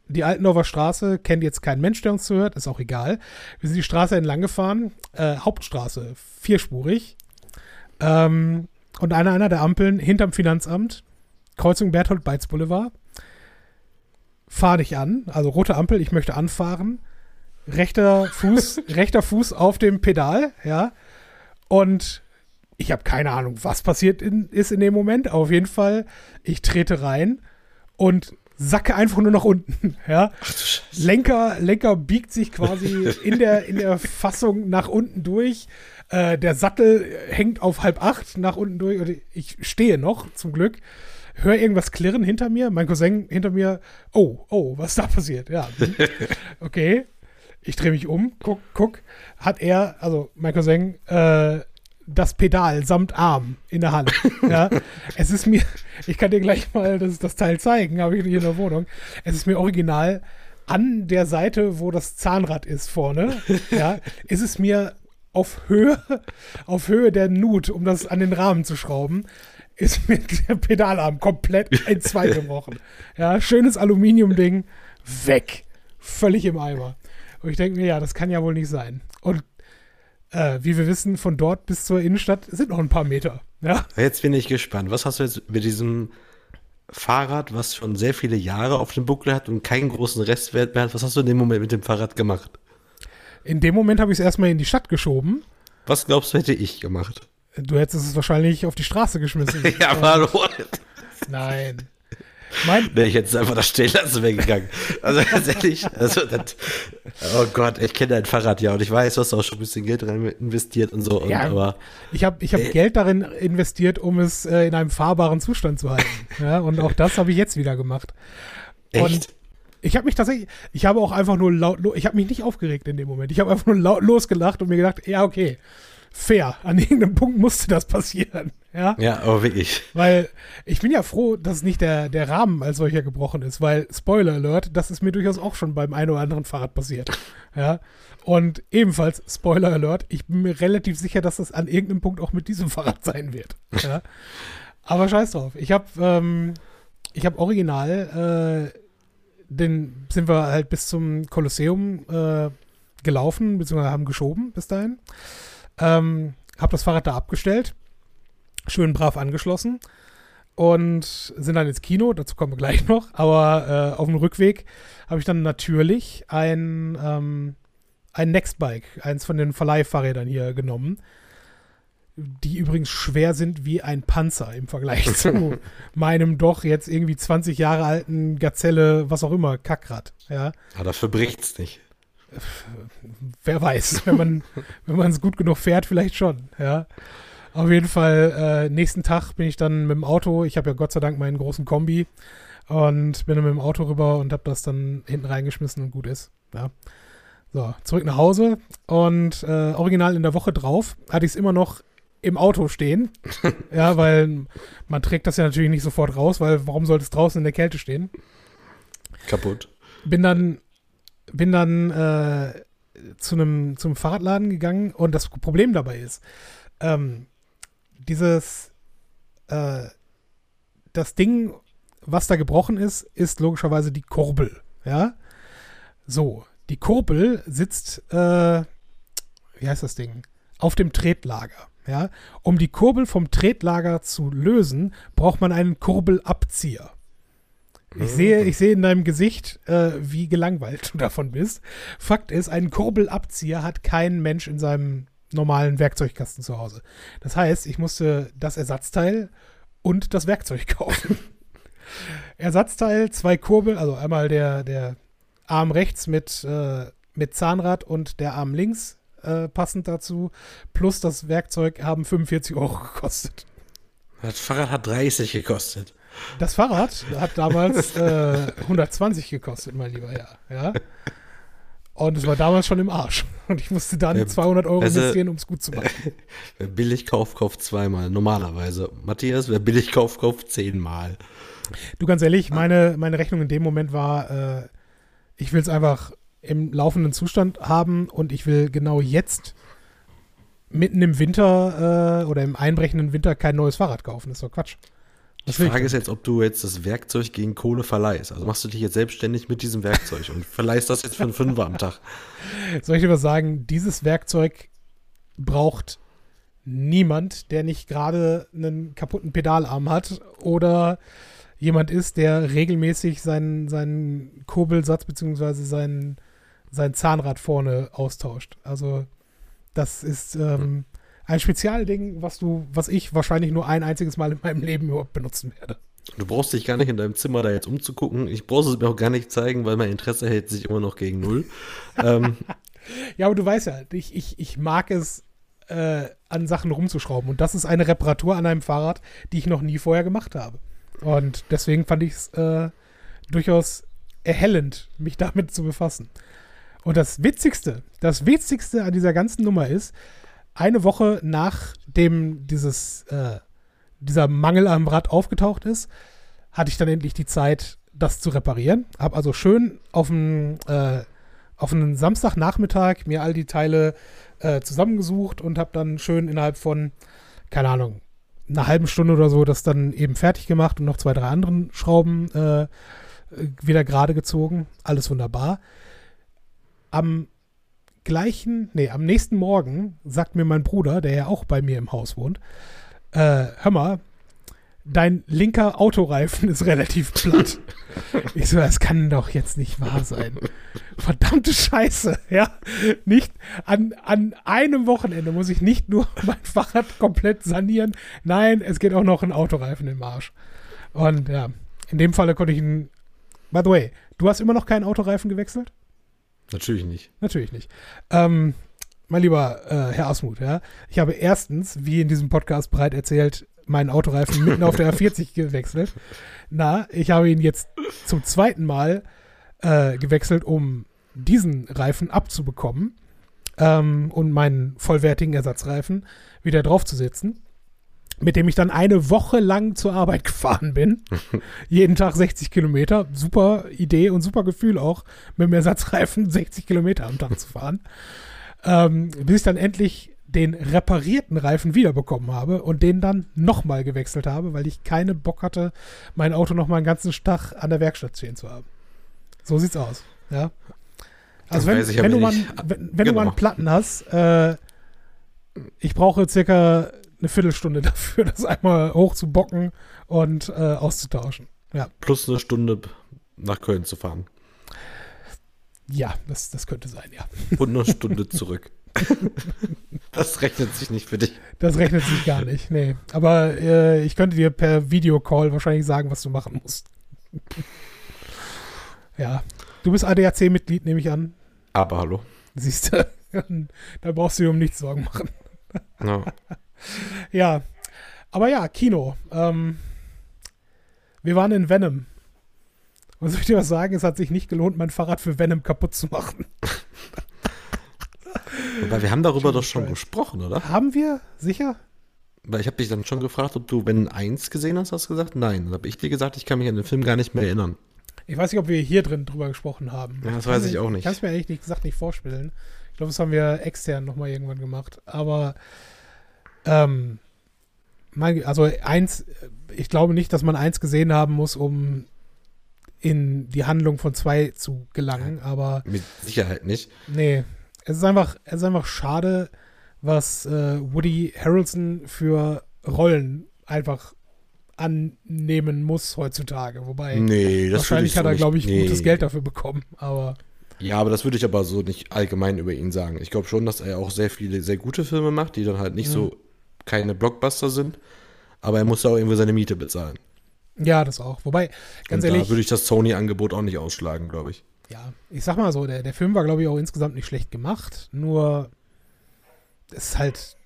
die Altendorfer Straße, kennt jetzt kein Mensch, der uns zuhört, ist auch egal. Wir sind die Straße entlang gefahren, äh, Hauptstraße, vierspurig. Ähm, und an einer der Ampeln hinterm Finanzamt, Kreuzung Berthold-Beitz Boulevard. Fahr dich an, also rote Ampel, ich möchte anfahren. Rechter Fuß, <laughs> rechter Fuß auf dem Pedal, ja. Und ich habe keine Ahnung, was passiert in, ist in dem Moment. Aber auf jeden Fall, ich trete rein und sacke einfach nur nach unten, <laughs> ja. Lenker, Lenker biegt sich quasi <laughs> in der, in der Fassung nach unten durch. Äh, der Sattel hängt auf halb acht nach unten durch. Und ich stehe noch, zum Glück. höre irgendwas klirren hinter mir, mein Cousin hinter mir, oh, oh, was ist da passiert? Ja, okay. Ich drehe mich um, guck, guck, hat er, also mein Cousin, äh, das Pedal samt Arm in der Hand. <laughs> Ja, es ist mir, ich kann dir gleich mal das, das Teil zeigen, habe ich hier in der Wohnung. Es ist mir original an der Seite, wo das Zahnrad ist vorne, ja, ist es mir auf Höhe, auf Höhe der Nut, um das an den Rahmen zu schrauben, ist mir der Pedalarm komplett in zwei gebrochen. <laughs> Ja, schönes Aluminiumding, weg. Völlig im Eimer. Und ich denke mir, ja, das kann ja wohl nicht sein. Und äh, wie wir wissen, von dort bis zur Innenstadt sind noch ein paar Meter. Ja? Jetzt bin ich gespannt. Was hast du jetzt mit diesem Fahrrad, was schon sehr viele Jahre auf dem Buckel hat und keinen großen Restwert mehr hat, was hast du in dem Moment mit dem Fahrrad gemacht? In dem Moment habe ich es erstmal in die Stadt geschoben. Was glaubst du, hätte ich gemacht? Du hättest es wahrscheinlich auf die Straße geschmissen. <laughs> ja, aber hallo. Nein. Mein nee, ich hätte es einfach da stehen lassen weggegangen. Also ganz ehrlich, also das, oh Gott, ich kenne dein Fahrrad ja und ich weiß, du hast auch schon ein bisschen Geld rein investiert und so. Und, ja, aber ich habe ich hab äh, Geld darin investiert, um es äh, in einem fahrbaren Zustand zu halten. <laughs> ja, und auch das habe ich jetzt wieder gemacht. Echt? Und ich habe mich tatsächlich, ich habe auch einfach nur laut, ich habe mich nicht aufgeregt in dem Moment. Ich habe einfach nur laut losgelacht und mir gedacht, ja, okay, fair. An irgendeinem Punkt musste das passieren. Ja, ja aber wirklich. Weil ich bin ja froh, dass nicht der, der Rahmen als solcher gebrochen ist, weil, Spoiler Alert, das ist mir durchaus auch schon beim einen oder anderen Fahrrad passiert. Ja. Und ebenfalls, Spoiler Alert, ich bin mir relativ sicher, dass das an irgendeinem Punkt auch mit diesem Fahrrad sein wird. Ja. Aber scheiß drauf. Ich habe ähm, ich hab original, äh, den sind wir halt bis zum Kolosseum äh, gelaufen, beziehungsweise haben geschoben bis dahin. Ähm, habe das Fahrrad da abgestellt, schön brav angeschlossen und sind dann ins Kino, dazu kommen wir gleich noch, aber äh, auf dem Rückweg habe ich dann natürlich ein, ähm, ein Nextbike, eins von den Verleihfahrrädern hier genommen, die übrigens schwer sind wie ein Panzer im Vergleich <laughs> zu meinem doch jetzt irgendwie 20 Jahre alten Gazelle, was auch immer, Kackrad. Ja, aber dafür bricht's nicht wer weiß, <laughs> wenn man wenn man es gut genug fährt, vielleicht schon, ja. Auf jeden Fall, äh, nächsten Tag bin ich dann mit dem Auto, ich habe ja Gott sei Dank meinen großen Kombi und bin dann mit dem Auto rüber und habe das dann hinten reingeschmissen und gut ist, ja. So, zurück nach Hause und äh, original in der Woche drauf hatte ich es immer noch im Auto stehen. <laughs> ja, weil man trägt das ja natürlich nicht sofort raus, weil warum sollte es draußen in der Kälte stehen? Kaputt. Bin dann bin dann äh, zu einem zum Fahrradladen gegangen und das Problem dabei ist, ähm, dieses äh, das Ding, was da gebrochen ist, ist logischerweise die Kurbel. Ja, so die Kurbel sitzt, äh, wie heißt das Ding, auf dem Tretlager. Ja, um die Kurbel vom Tretlager zu lösen, braucht man einen Kurbelabzieher. Ich sehe, ich sehe in deinem Gesicht, äh, wie gelangweilt du davon bist. Fakt ist, einen Kurbelabzieher hat kein Mensch in seinem normalen Werkzeugkasten zu Hause. Das heißt, ich musste das Ersatzteil und das Werkzeug <laughs> kaufen. Ersatzteil, zwei Kurbel, also einmal der, der Arm rechts mit, äh, mit Zahnrad und der Arm links äh, passend dazu, plus das Werkzeug haben 45 Euro gekostet. Das Fahrrad hat 30 gekostet. Das Fahrrad hat damals <laughs> äh, 120 gekostet, mein lieber Herr. Ja? Und es war damals schon im Arsch. Und ich musste dann wer, 200 Euro also, investieren, um es gut zu machen. <laughs> Wer billig kauft, kauft zweimal. Normalerweise. Matthias, wer billig kauft, kauft zehnmal. Du, ganz ehrlich, meine, meine Rechnung in dem Moment war, äh, ich will es einfach im laufenden Zustand haben und ich will genau jetzt mitten im Winter äh, oder im einbrechenden Winter kein neues Fahrrad kaufen. Das ist doch Quatsch. Die Frage ist jetzt, ob du jetzt das Werkzeug gegen Kohle verleihst. Also machst du dich jetzt selbstständig mit diesem Werkzeug und <laughs> verleihst das jetzt für einen Fünfer am Tag. Soll ich dir was sagen? Dieses Werkzeug braucht niemand, der nicht gerade einen kaputten Pedalarm hat oder jemand ist, der regelmäßig seinen, seinen Kurbelsatz bzw. Sein, sein Zahnrad vorne austauscht. Also das ist ähm, ein Spezialding, was du, was ich wahrscheinlich nur ein einziges Mal in meinem Leben überhaupt benutzen werde. Du brauchst dich gar nicht in deinem Zimmer da jetzt umzugucken. Ich brauche es mir auch gar nicht zeigen, weil mein Interesse hält sich immer noch gegen null. <laughs> ähm. Ja, aber du weißt ja, ich, ich, ich mag es, äh, an Sachen rumzuschrauben. Und das ist eine Reparatur an einem Fahrrad, die ich noch nie vorher gemacht habe. Und deswegen fand ich es äh, durchaus erhellend, mich damit zu befassen. Und das Witzigste, das Witzigste an dieser ganzen Nummer ist, eine Woche nachdem dieses, äh, dieser Mangel am Rad aufgetaucht ist, hatte ich dann endlich die Zeit, das zu reparieren. Hab also schön auf einen, äh, auf einen Samstagnachmittag mir all die Teile äh, zusammengesucht und habe dann schön innerhalb von, keine Ahnung, einer halben Stunde oder so das dann eben fertig gemacht und noch zwei, drei anderen Schrauben äh, wieder gerade gezogen. Alles wunderbar. Am gleichen, nee, am nächsten Morgen sagt mir mein Bruder, der ja auch bei mir im Haus wohnt, äh, hör mal, dein linker Autoreifen ist relativ platt. <laughs> ich so, das kann doch jetzt nicht wahr sein. Verdammte Scheiße, ja. Nicht an, an einem Wochenende muss ich nicht nur <laughs> mein Fahrrad komplett sanieren. Nein, es geht auch noch ein Autoreifen im Marsch. Und ja, in dem Falle konnte ich ihn. By the way, du hast immer noch keinen Autoreifen gewechselt? Natürlich nicht. Natürlich nicht. Ähm, mein lieber äh, Herr Asmuth, ja, ich habe erstens, wie in diesem Podcast bereit erzählt, meinen Autoreifen mitten auf der A40 <laughs> gewechselt. Na, ich habe ihn jetzt zum zweiten Mal äh, gewechselt, um diesen Reifen abzubekommen ähm, und meinen vollwertigen Ersatzreifen wieder draufzusetzen, mit dem ich dann eine Woche lang zur Arbeit <laughs> gefahren bin. <laughs> Jeden Tag 60 Kilometer. Super Idee und super Gefühl auch, mit dem Ersatzreifen <laughs> 60 Kilometer am Tag zu fahren. Ähm, bis ich dann endlich den reparierten Reifen wiederbekommen habe und den dann nochmal gewechselt habe, weil ich keine Bock hatte, mein Auto nochmal einen ganzen Tag an der Werkstatt stehen zu haben. So sieht's aus. Ja. Also wenn, wenn, du mal, wenn, wenn genau. du mal einen Platten hast, äh, ich brauche circa eine Viertelstunde <laughs> dafür, das einmal hochzubocken und äh, auszutauschen. Ja. Plus eine Stunde nach Köln zu fahren. Ja, das, das könnte sein, ja. <laughs> Und eine Stunde zurück. <laughs> Das rechnet sich nicht für dich. Das rechnet sich gar nicht, nee. Aber äh, ich könnte dir per Videocall wahrscheinlich sagen, was du machen musst. ja. Du bist ADAC-Mitglied, nehme ich an. Aber hallo. Siehst du, da brauchst du dir um nichts Sorgen machen. No. Ja. Aber ja, Kino. Ähm, wir waren in Venom. Und soll ich dir was sagen? Es hat sich nicht gelohnt, mein Fahrrad für Venom kaputt zu machen. Wobei, wir haben darüber doch schon gesprochen, oder? Haben wir? Sicher? Weil ich habe dich dann schon gefragt, ob du Ben 1 gesehen hast, hast du gesagt? Nein. Dann habe ich dir gesagt, ich kann mich an den Film gar nicht mehr erinnern. Ich weiß nicht, ob wir hier drin drüber gesprochen haben. Ja, das weiß ich, ich auch nicht. Ich kann es mir ehrlich gesagt nicht vorstellen. Ich glaube, das haben wir extern nochmal irgendwann gemacht. Aber ähm, also eins, ich glaube nicht, dass man eins gesehen haben muss, um in die Handlung von zwei zu gelangen, aber. Mit Sicherheit nicht. Nee, es ist einfach, es ist einfach schade, was äh, Woody Harrelson für Rollen einfach annehmen muss heutzutage. Wobei nee, wahrscheinlich hat er, glaube ich, nee. gutes Geld dafür bekommen. Aber ja, aber das würde ich aber so nicht allgemein über ihn sagen. Ich glaube schon, dass er auch sehr viele sehr gute Filme macht, die dann halt nicht mhm. so keine Blockbuster sind. Aber er muss auch irgendwo seine Miete bezahlen. Ja, das auch. Wobei, ganz Und ehrlich. Da würde ich das Sony-Angebot auch nicht ausschlagen, glaube ich ja, ich sag mal so, der, der Film war, glaube ich, auch insgesamt nicht schlecht gemacht. Nur es ist halt,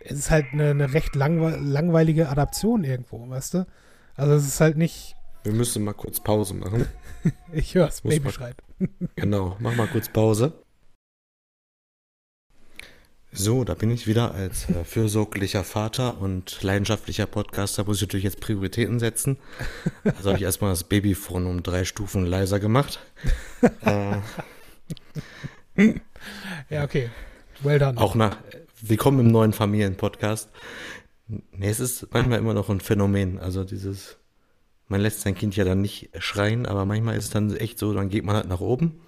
es ist halt eine, eine recht langwe langweilige Adaption irgendwo, weißt du? Also es ist halt nicht. Wir müssen mal kurz Pause machen. <laughs> ich höre es, Baby schreit. genau, mach mal kurz Pause. So, da bin ich wieder als äh, fürsorglicher Vater und leidenschaftlicher Podcaster, muss ich natürlich jetzt Prioritäten setzen. Also habe ich <laughs> erstmal das Babyphone um drei Stufen leiser gemacht. äh, ja, okay. Well done. Auch nach, willkommen im neuen Familienpodcast. Nee, es ist manchmal immer noch ein Phänomen. Also dieses, man lässt sein Kind ja dann nicht schreien, aber manchmal ist es dann echt so, dann geht man halt nach oben,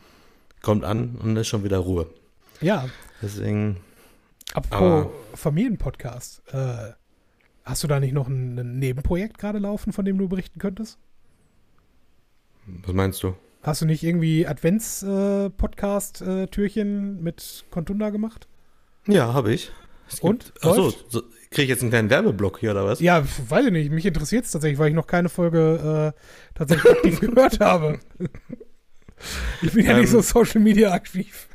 kommt an und ist schon wieder Ruhe. Ja. Deswegen Apropos Familienpodcast, äh, hast du da nicht noch ein, ein Nebenprojekt gerade laufen, von dem du berichten könntest? Was meinst du? Hast du nicht irgendwie Advents-Podcast-Türchen äh, mit Contunda gemacht? Ja, habe ich. Und? Achso, so, kriege ich jetzt einen kleinen Werbeblock hier oder was? Ja, weiß ich nicht. Mich interessiert es tatsächlich, weil ich noch keine Folge äh, tatsächlich aktiv <laughs> gehört habe. Ich bin ja ähm, nicht so Social Media aktiv.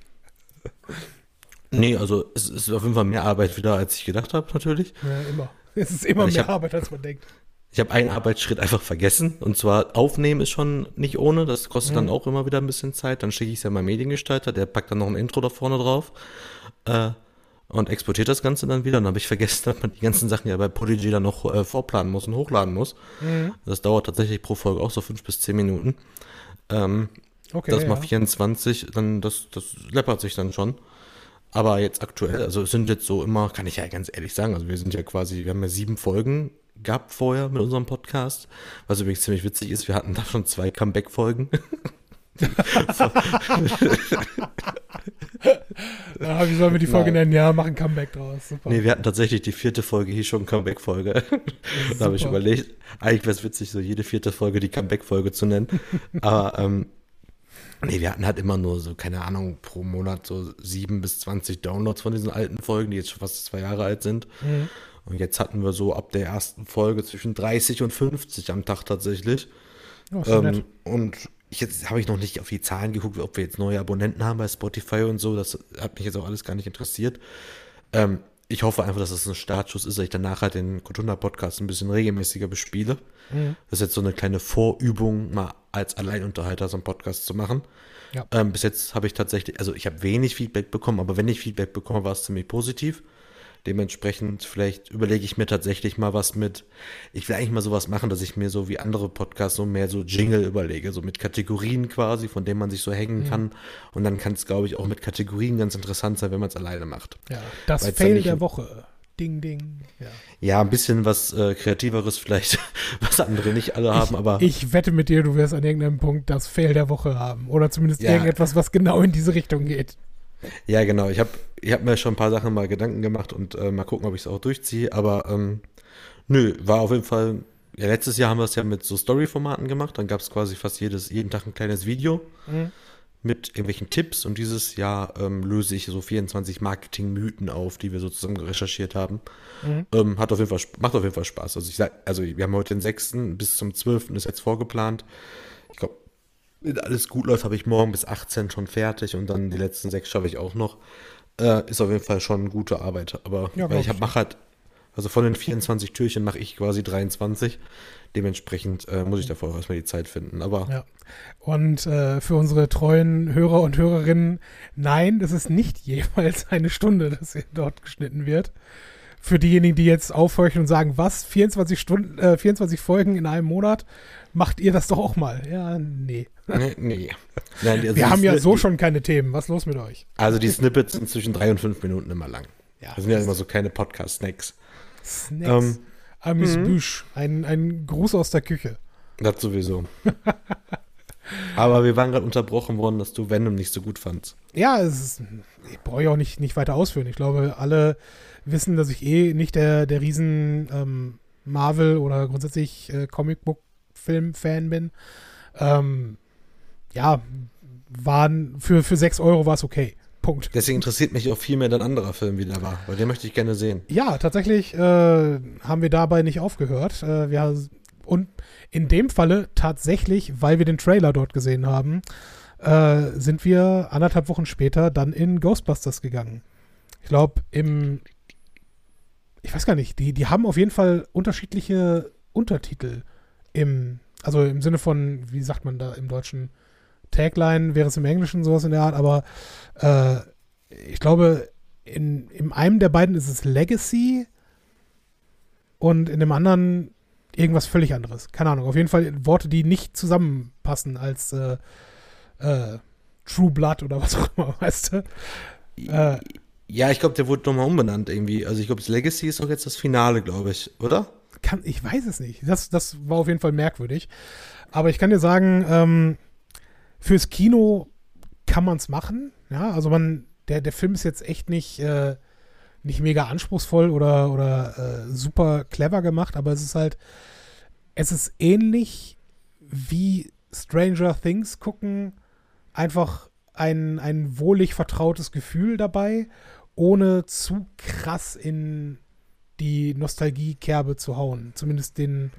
Nee, also es ist auf jeden Fall mehr Arbeit wieder, als ich gedacht habe, natürlich. Ja, immer. Es ist immer mehr hab, Arbeit, als man denkt. Ich habe einen Arbeitsschritt einfach vergessen. Und zwar aufnehmen ist schon nicht ohne. Das kostet dann auch immer wieder ein bisschen Zeit. Dann schicke ich es ja meinem Mediengestalter. Der packt dann noch ein Intro da vorne drauf. Äh, und exportiert das Ganze dann wieder. Und dann habe ich vergessen, <laughs> dass man die ganzen Sachen ja bei Prodigy dann noch äh, vorplanen muss und hochladen muss. Das dauert tatsächlich pro Folge auch so fünf bis zehn Minuten. Ähm, Okay. das mal ja. 24, dann das, das läppert sich dann schon. Aber jetzt aktuell, also es sind jetzt so immer, kann ich ja ganz ehrlich sagen, also wir sind ja quasi, wir haben ja sieben Folgen gehabt vorher mit unserem Podcast, was übrigens ziemlich witzig ist, wir hatten da schon zwei Comeback-Folgen. <laughs> Ja, wie sollen wir die Folge Nein. nennen? Ja, machen Comeback draus. Super. Nee, wir hatten tatsächlich die vierte Folge hier schon Comeback-Folge. <laughs> da habe ich überlegt, eigentlich wäre es witzig, so jede vierte Folge die Comeback-Folge zu nennen. Aber ähm, nee, wir hatten halt immer nur so, keine Ahnung, pro Monat so sieben bis 20 Downloads von diesen alten Folgen, die jetzt schon fast zwei Jahre alt sind. Mhm. Und jetzt hatten wir so ab der ersten Folge zwischen 30 und 50 am Tag tatsächlich. Doch Ähm, und ich jetzt habe ich noch nicht auf die Zahlen geguckt, ob wir jetzt neue Abonnenten haben bei Spotify und so. Das hat mich jetzt auch alles gar nicht interessiert. Ähm, ich hoffe einfach, dass das ein Startschuss ist, dass ich danach halt den Kotunda Podcast ein bisschen regelmäßiger bespiele. Mhm. Das ist jetzt so eine kleine Vorübung, mal als Alleinunterhalter so einen Podcast zu machen. Ja. Ähm, bis jetzt habe ich tatsächlich, also ich habe wenig Feedback bekommen, aber wenn ich Feedback bekomme, war es ziemlich positiv. Dementsprechend, vielleicht überlege ich mir tatsächlich mal was mit, ich will eigentlich mal sowas machen, dass ich mir so wie andere Podcasts so mehr so Jingle überlege, so mit Kategorien quasi, von denen man sich so Mhm. hängen kann. Und dann kann es, glaube ich, auch mit Kategorien ganz interessant sein, wenn man es alleine macht. Ja, das Weil's Fail der Woche. Ding, ding. Ja. Ja, ein bisschen was äh, Kreativeres vielleicht, <laughs> was andere nicht alle haben, aber Ich wette mit dir, du wirst an irgendeinem Punkt das Fail der Woche haben. Oder zumindest Ja. irgendetwas, was genau in diese Richtung geht. Ja, genau. Ich habe ich hab mir schon ein paar Sachen mal Gedanken gemacht und äh, mal gucken, ob ich es auch durchziehe. Aber ähm, nö, war auf jeden Fall. Ja, letztes Jahr haben wir es ja mit so Story-Formaten gemacht. Dann gab es quasi fast jedes, jeden Tag ein kleines Video mit irgendwelchen Tipps. Und dieses Jahr ähm, löse ich so 24 Marketing-Mythen auf, die wir so zusammen recherchiert haben. Ähm, hat auf jeden Fall, macht auf jeden Fall Spaß. Also ich sag, also wir haben heute den 6. bis zum 12. ist jetzt vorgeplant. Wenn alles gut läuft, habe ich morgen bis 18 schon fertig und dann die letzten sechs schaffe ich auch noch. Äh, ist auf jeden Fall schon gute Arbeit. Aber Ja, weil ich hab, halt, also von den 24 Türchen mache ich quasi 23. Dementsprechend äh, muss ich davor auch erstmal die Zeit finden. Aber Ja. Und äh, für unsere treuen Hörer und Hörerinnen, nein, das ist nicht jeweils <laughs> eine Stunde, dass hier dort geschnitten wird. Für diejenigen, die jetzt aufhorchen und sagen, was, 24 Stunden, äh, 24 Folgen in einem Monat, macht ihr das doch auch mal. Ja, nee. Nee, nee. Nein, also Wir haben ja so schon keine Themen. Was ist los mit euch? Also die Snippets sind zwischen drei und fünf Minuten immer lang. Ja, Das sind ja immer so kleine Podcast-Snacks. Snacks. Ähm, Amis Büsch. Ein, ein Gruß aus der Küche. Das sowieso. <laughs> Aber wir waren gerade unterbrochen worden, dass du Venom nicht so gut fandst. Ja, es ist, ich brauche ja auch nicht, nicht weiter ausführen. Ich glaube, alle wissen, dass ich eh nicht der, der riesen ähm, Marvel- oder grundsätzlich äh, Comicbook-Film-Fan bin. Ähm, ja, waren für, für 6 Euro war es okay. Punkt. Deswegen interessiert mich auch viel mehr dein anderer Film, wie der war. Weil den möchte ich gerne sehen. Ja, tatsächlich äh, haben wir dabei nicht aufgehört. Äh, wir, und in dem Falle tatsächlich, weil wir den Trailer dort gesehen haben, äh, sind wir anderthalb Wochen später dann in Ghostbusters gegangen. Ich glaube, im. Ich weiß gar nicht, die, die haben auf jeden Fall unterschiedliche Untertitel im. Also im Sinne von, wie sagt man da im Deutschen? Tagline wäre es im Englischen sowas in der Art, aber äh, ich glaube, in, in einem der beiden ist es Legacy und in dem anderen irgendwas völlig anderes. Keine Ahnung. Auf jeden Fall Worte, die nicht zusammenpassen als äh, äh, True Blood oder was auch immer, <laughs> weißt du? Äh, Ja, ich glaube, der wurde nochmal umbenannt irgendwie. Also ich glaube, das Legacy ist auch jetzt das Finale, glaube ich, oder? kann, ich weiß es nicht. Das, das war auf jeden Fall merkwürdig. Aber ich kann dir sagen, ähm, fürs Kino kann man es machen. Ja, also man, der, der Film ist jetzt echt nicht, äh, nicht mega anspruchsvoll oder, oder äh, super clever gemacht, aber es ist halt, es ist ähnlich wie Stranger Things gucken, einfach ein, ein wohlig vertrautes Gefühl dabei, ohne zu krass in die Nostalgiekerbe zu hauen. Zumindest den,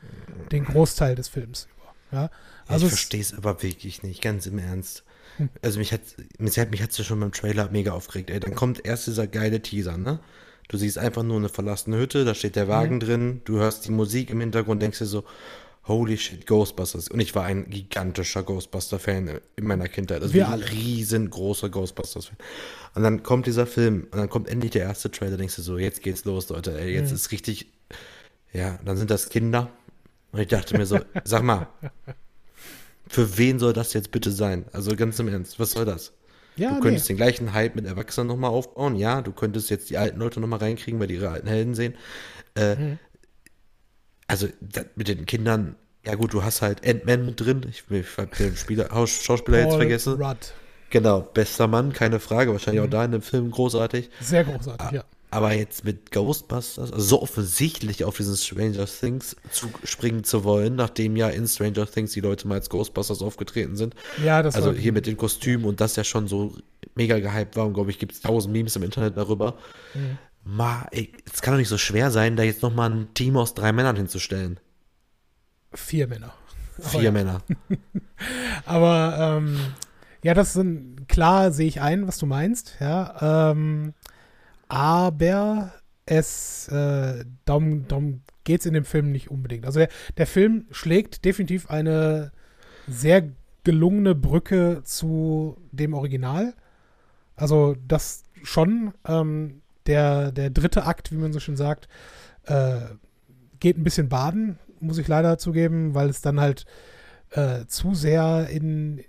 den Großteil des Films. Ja, also ich es- verstehe es aber wirklich nicht, ganz im Ernst. Hm. Also mich hat mich hat mich hat's ja schon beim Trailer mega aufgeregt. Ey, dann kommt erst dieser geile Teaser, ne? Du siehst einfach nur eine verlassene Hütte, da steht der Wagen drin, du hörst die Musik im Hintergrund, denkst dir so, holy shit, Ghostbusters. Und ich war ein gigantischer Ghostbuster-Fan in meiner Kindheit. Also Wir ein riesengroßer Ghostbusters-Fan. Und dann kommt dieser Film und dann kommt endlich der erste Trailer, denkst du so, jetzt geht's los, Leute, ey, jetzt ist richtig, ja, dann sind das Kinder. Und ich dachte mir so, sag mal, für wen soll das jetzt bitte sein? Also ganz im Ernst, was soll das? Ja, du nee. könntest den gleichen Hype mit Erwachsenen nochmal aufbauen, ja, du könntest jetzt die alten Leute nochmal reinkriegen, weil die ihre alten Helden sehen. Äh, Mhm. Also mit den Kindern, ja gut, du hast halt Ant-Man mit drin, ich, ich hab den Spieler, Haus- Schauspieler jetzt Paul vergessen. Rudd. Genau, bester Mann, keine Frage, wahrscheinlich Mhm. auch da in dem Film großartig. Sehr großartig, ja. Aber jetzt mit Ghostbusters, also so offensichtlich auf diesen Stranger Things zu springen zu wollen, nachdem ja in Stranger Things die Leute mal als Ghostbusters aufgetreten sind. Ja, das Also hier mit den Kostümen und das ja schon so mega gehypt war und glaube ich, gibt es tausend Memes im Internet darüber. Mhm. Ma, es kann doch nicht so schwer sein, da jetzt nochmal ein Team aus drei Männern hinzustellen. vier Männer. Vier ja. Männer. <laughs> Aber ähm, ja, das sind klar, sehe ich ein, was du meinst, ja. Ähm, aber es äh, darum, darum geht es in dem Film nicht unbedingt. Also der, der Film schlägt definitiv eine sehr gelungene Brücke zu dem Original. Also das schon. Ähm, der, der dritte Akt, wie man so schön sagt, äh, geht ein bisschen baden, muss ich leider zugeben, weil es dann halt äh, zu sehr in,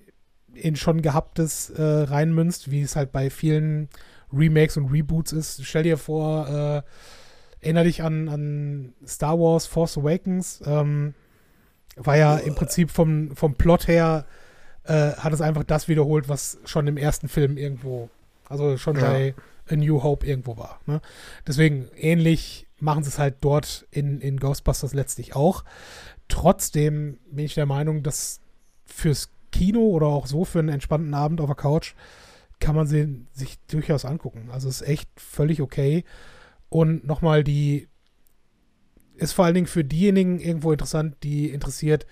in schon gehabtes äh, reinmünzt, wie es halt bei vielen Remakes und Reboots ist. Stell dir vor, äh, erinnere dich an, an Star Wars Force Awakens. Ähm, war ja im Prinzip vom, vom Plot her, äh, hat es einfach das wiederholt, was schon im ersten Film irgendwo, also schon Ja. bei A New Hope irgendwo war. Ne? Deswegen ähnlich machen sie es halt dort in, in Ghostbusters letztlich auch. Trotzdem bin ich der Meinung, dass fürs Kino oder auch so für einen entspannten Abend auf der Couch kann man sie sich durchaus angucken. Also ist echt völlig okay. Und nochmal die ist vor allen Dingen für diejenigen irgendwo interessant, die interessiert,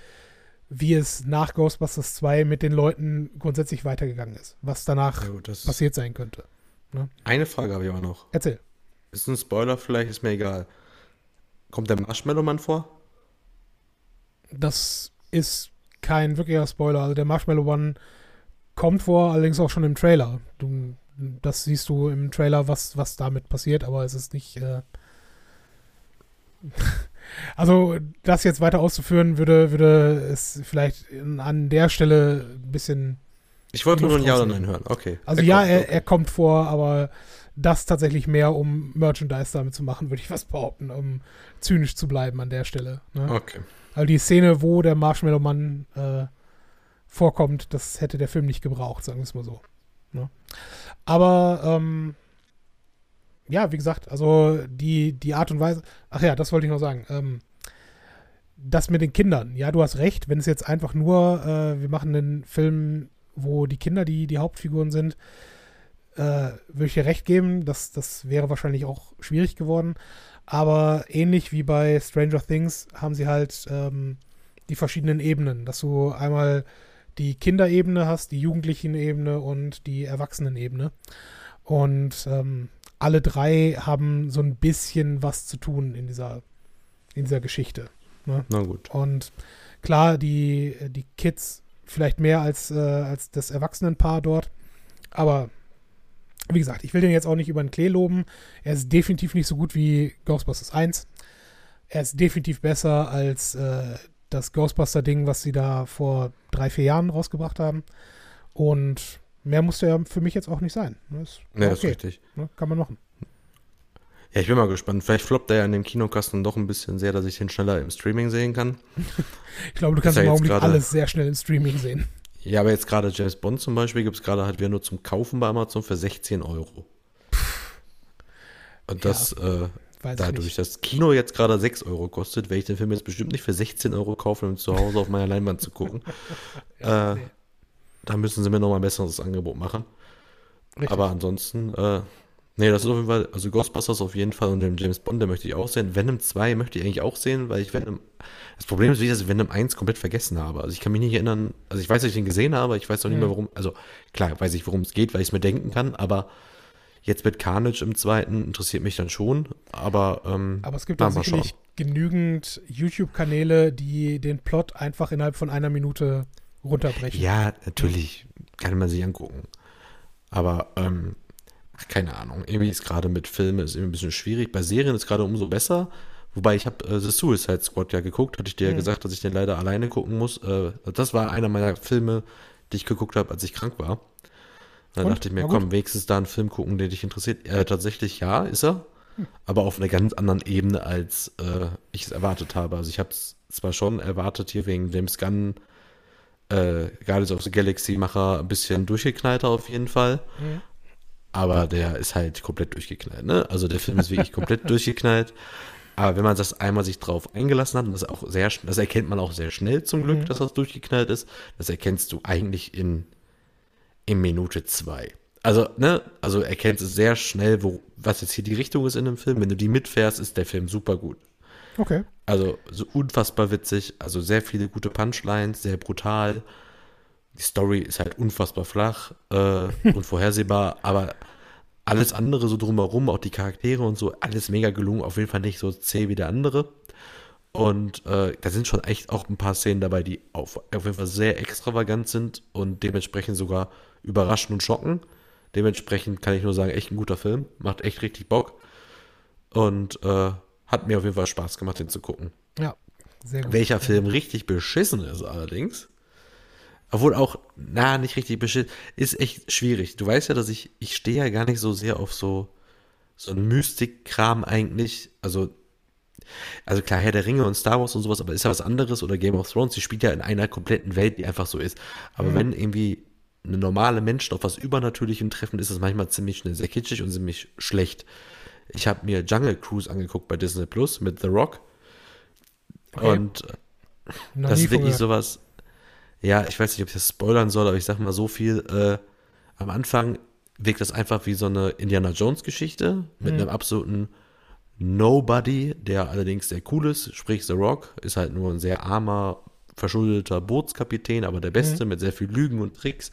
wie es nach Ghostbusters 2 mit den Leuten grundsätzlich weitergegangen ist. Was danach Ja, gut, passiert sein könnte. Eine Frage habe ich aber noch. Erzähl. Ist ein Spoiler vielleicht, ist mir egal. Kommt der Marshmallow-Mann vor? Das ist kein wirklicher Spoiler. Also der Marshmallow One kommt vor, allerdings auch schon im Trailer. Du, das siehst du im Trailer, was, was damit passiert, aber es ist nicht. Äh <laughs> also, das jetzt weiter auszuführen, würde, würde es vielleicht in, an der Stelle ein bisschen. Ich wollte nur ein Ja oder. Nein hören. Okay. Also, Er ja, kommt, er, okay. er kommt vor, aber das tatsächlich mehr, um Merchandise damit zu machen, würde ich was behaupten, um zynisch zu bleiben an der Stelle. Ne? Okay. Also die Szene, wo der Marshmallow-Mann äh, vorkommt, das hätte der Film nicht gebraucht, sagen wir es mal so. Ne? Aber ähm, ja, wie gesagt, also die, die Art und Weise. Ach ja, das wollte ich noch sagen. Ähm, das mit den Kindern, ja, du hast recht, wenn es jetzt einfach nur, äh, wir machen einen Film, wo die Kinder die, die Hauptfiguren sind, äh, würde ich dir recht geben, das, das wäre wahrscheinlich auch schwierig geworden. Aber ähnlich wie bei Stranger Things haben sie halt ähm, die verschiedenen Ebenen, dass du einmal die Kinderebene hast, die Jugendlichen-Ebene und die Erwachsenen-Ebene. Und ähm, alle drei haben so ein bisschen was zu tun in dieser, in dieser Geschichte. Na gut. Und klar, die, die Kids vielleicht mehr als, äh, als das Erwachsenenpaar dort. Aber wie gesagt, ich will den jetzt auch nicht über den Klee loben. Er ist definitiv nicht so gut wie Ghostbusters 1. Er ist definitiv besser als äh, das Ghostbuster-Ding, was sie da vor drei, vier Jahren rausgebracht haben. Und mehr musste er für mich jetzt auch nicht sein. Das ist Ja, das ist okay. richtig. Ne? Kann man machen. Ja, ich bin mal gespannt. Vielleicht floppt er ja in dem Kinokasten doch ein bisschen sehr, dass ich den schneller im Streaming sehen kann. <laughs> Ich glaube, du kannst ja im Augenblick gerade- alles sehr schnell im Streaming sehen. Ja, aber jetzt gerade James Bond zum Beispiel gibt es gerade halt wieder nur zum Kaufen bei Amazon für 16 Euro. Und das, äh, Weiß dadurch, dass Kino jetzt gerade 6 Euro kostet, werde ich den Film jetzt bestimmt nicht für 16 Euro kaufen, um zu Hause auf meiner Leinwand zu gucken. <laughs> Ja, äh, nee. Da müssen sie mir nochmal ein besseres Angebot machen. Richtig. Aber ansonsten, äh, nee, das ist auf jeden Fall, also Ghostbusters auf jeden Fall und den James Bond, den möchte ich auch sehen. Venom 2 möchte ich eigentlich auch sehen, weil ich Venom, das Problem ist, wie ich Venom 1 komplett vergessen habe. Also ich kann mich nicht erinnern, also ich weiß, dass ich den gesehen habe, ich weiß noch nicht Mhm. mehr, worum, also klar, weiß ich, worum es geht, weil ich es mir denken kann, aber Jetzt mit Carnage im zweiten interessiert mich dann schon, aber ähm, Aber es gibt mal sicherlich genügend YouTube-Kanäle, die den Plot einfach innerhalb von einer Minute runterbrechen. Ja, natürlich kann man sich angucken. Aber ähm, ach, keine Ahnung. Irgendwie ist gerade mit Filmen ist irgendwie ein bisschen schwierig. Bei Serien ist gerade umso besser. Wobei ich habe äh, The Suicide Squad ja geguckt, hatte ich dir ja Mhm. gesagt, dass ich den leider alleine gucken muss. Äh, das war einer meiner Filme, die ich geguckt habe, als ich krank war. Dann Und? dachte ich mir, komm, wenigstens da einen Film gucken, der dich interessiert. Äh, tatsächlich ja, ist er. Hm. Aber auf einer ganz anderen Ebene, als äh, ich es erwartet habe. Also ich habe es zwar schon erwartet hier wegen James Gunn, äh, Guardians of the Galaxy Macher, ein bisschen durchgeknallter auf jeden Fall. Aber der ist halt komplett durchgeknallt, ne? Also der Film ist wirklich komplett <laughs> durchgeknallt. Aber wenn man das einmal sich drauf eingelassen hat, und das auch sehr, das erkennt man auch sehr schnell zum Glück, Mhm. dass das durchgeknallt ist, das erkennst du eigentlich in, in Minute zwei. Also, ne, also erkennst du sehr schnell, wo, was jetzt hier die Richtung ist in dem Film. Wenn du die mitfährst, ist der Film super gut. Okay. Also so unfassbar witzig, also sehr viele gute Punchlines, sehr brutal. Die Story ist halt unfassbar flach äh, <laughs> und vorhersehbar, aber alles andere so drumherum, auch die Charaktere und so, alles mega gelungen, auf jeden Fall nicht so zäh wie der andere. Und äh, da sind schon echt auch ein paar Szenen dabei, die auf, auf jeden Fall sehr extravagant sind und dementsprechend sogar überraschen und schocken. Dementsprechend kann ich nur sagen, echt ein guter Film, macht echt richtig Bock und äh, hat mir auf jeden Fall Spaß gemacht, den zu gucken. Ja, sehr gut. Welcher Film richtig beschissen ist allerdings, obwohl auch, na, nicht richtig beschissen, ist echt schwierig. Du weißt ja, dass ich, ich stehe ja gar nicht so sehr auf so, so einen Mystik-Kram eigentlich. Also, also klar, Herr der Ringe und Star Wars und sowas, aber ist ja was anderes oder Game of Thrones, die spielt ja in einer kompletten Welt, die einfach so ist. Aber wenn irgendwie eine normale Menschen auf was Übernatürlichem treffen, ist das manchmal ziemlich schnell sehr kitschig und ziemlich schlecht. Ich habe mir Jungle Cruise angeguckt bei Disney Plus mit The Rock. Okay. Und Noch das ist wirklich sowas. Ja, ich weiß nicht, ob ich das spoilern soll, aber ich sag mal so viel. Äh, am Anfang wirkt das einfach wie so eine Indiana Jones Geschichte mit Mhm. einem absoluten Nobody, der allerdings sehr cool ist. Sprich, The Rock ist halt nur ein sehr armer, verschuldeter Bootskapitän, aber der Beste mit sehr viel Lügen und Tricks.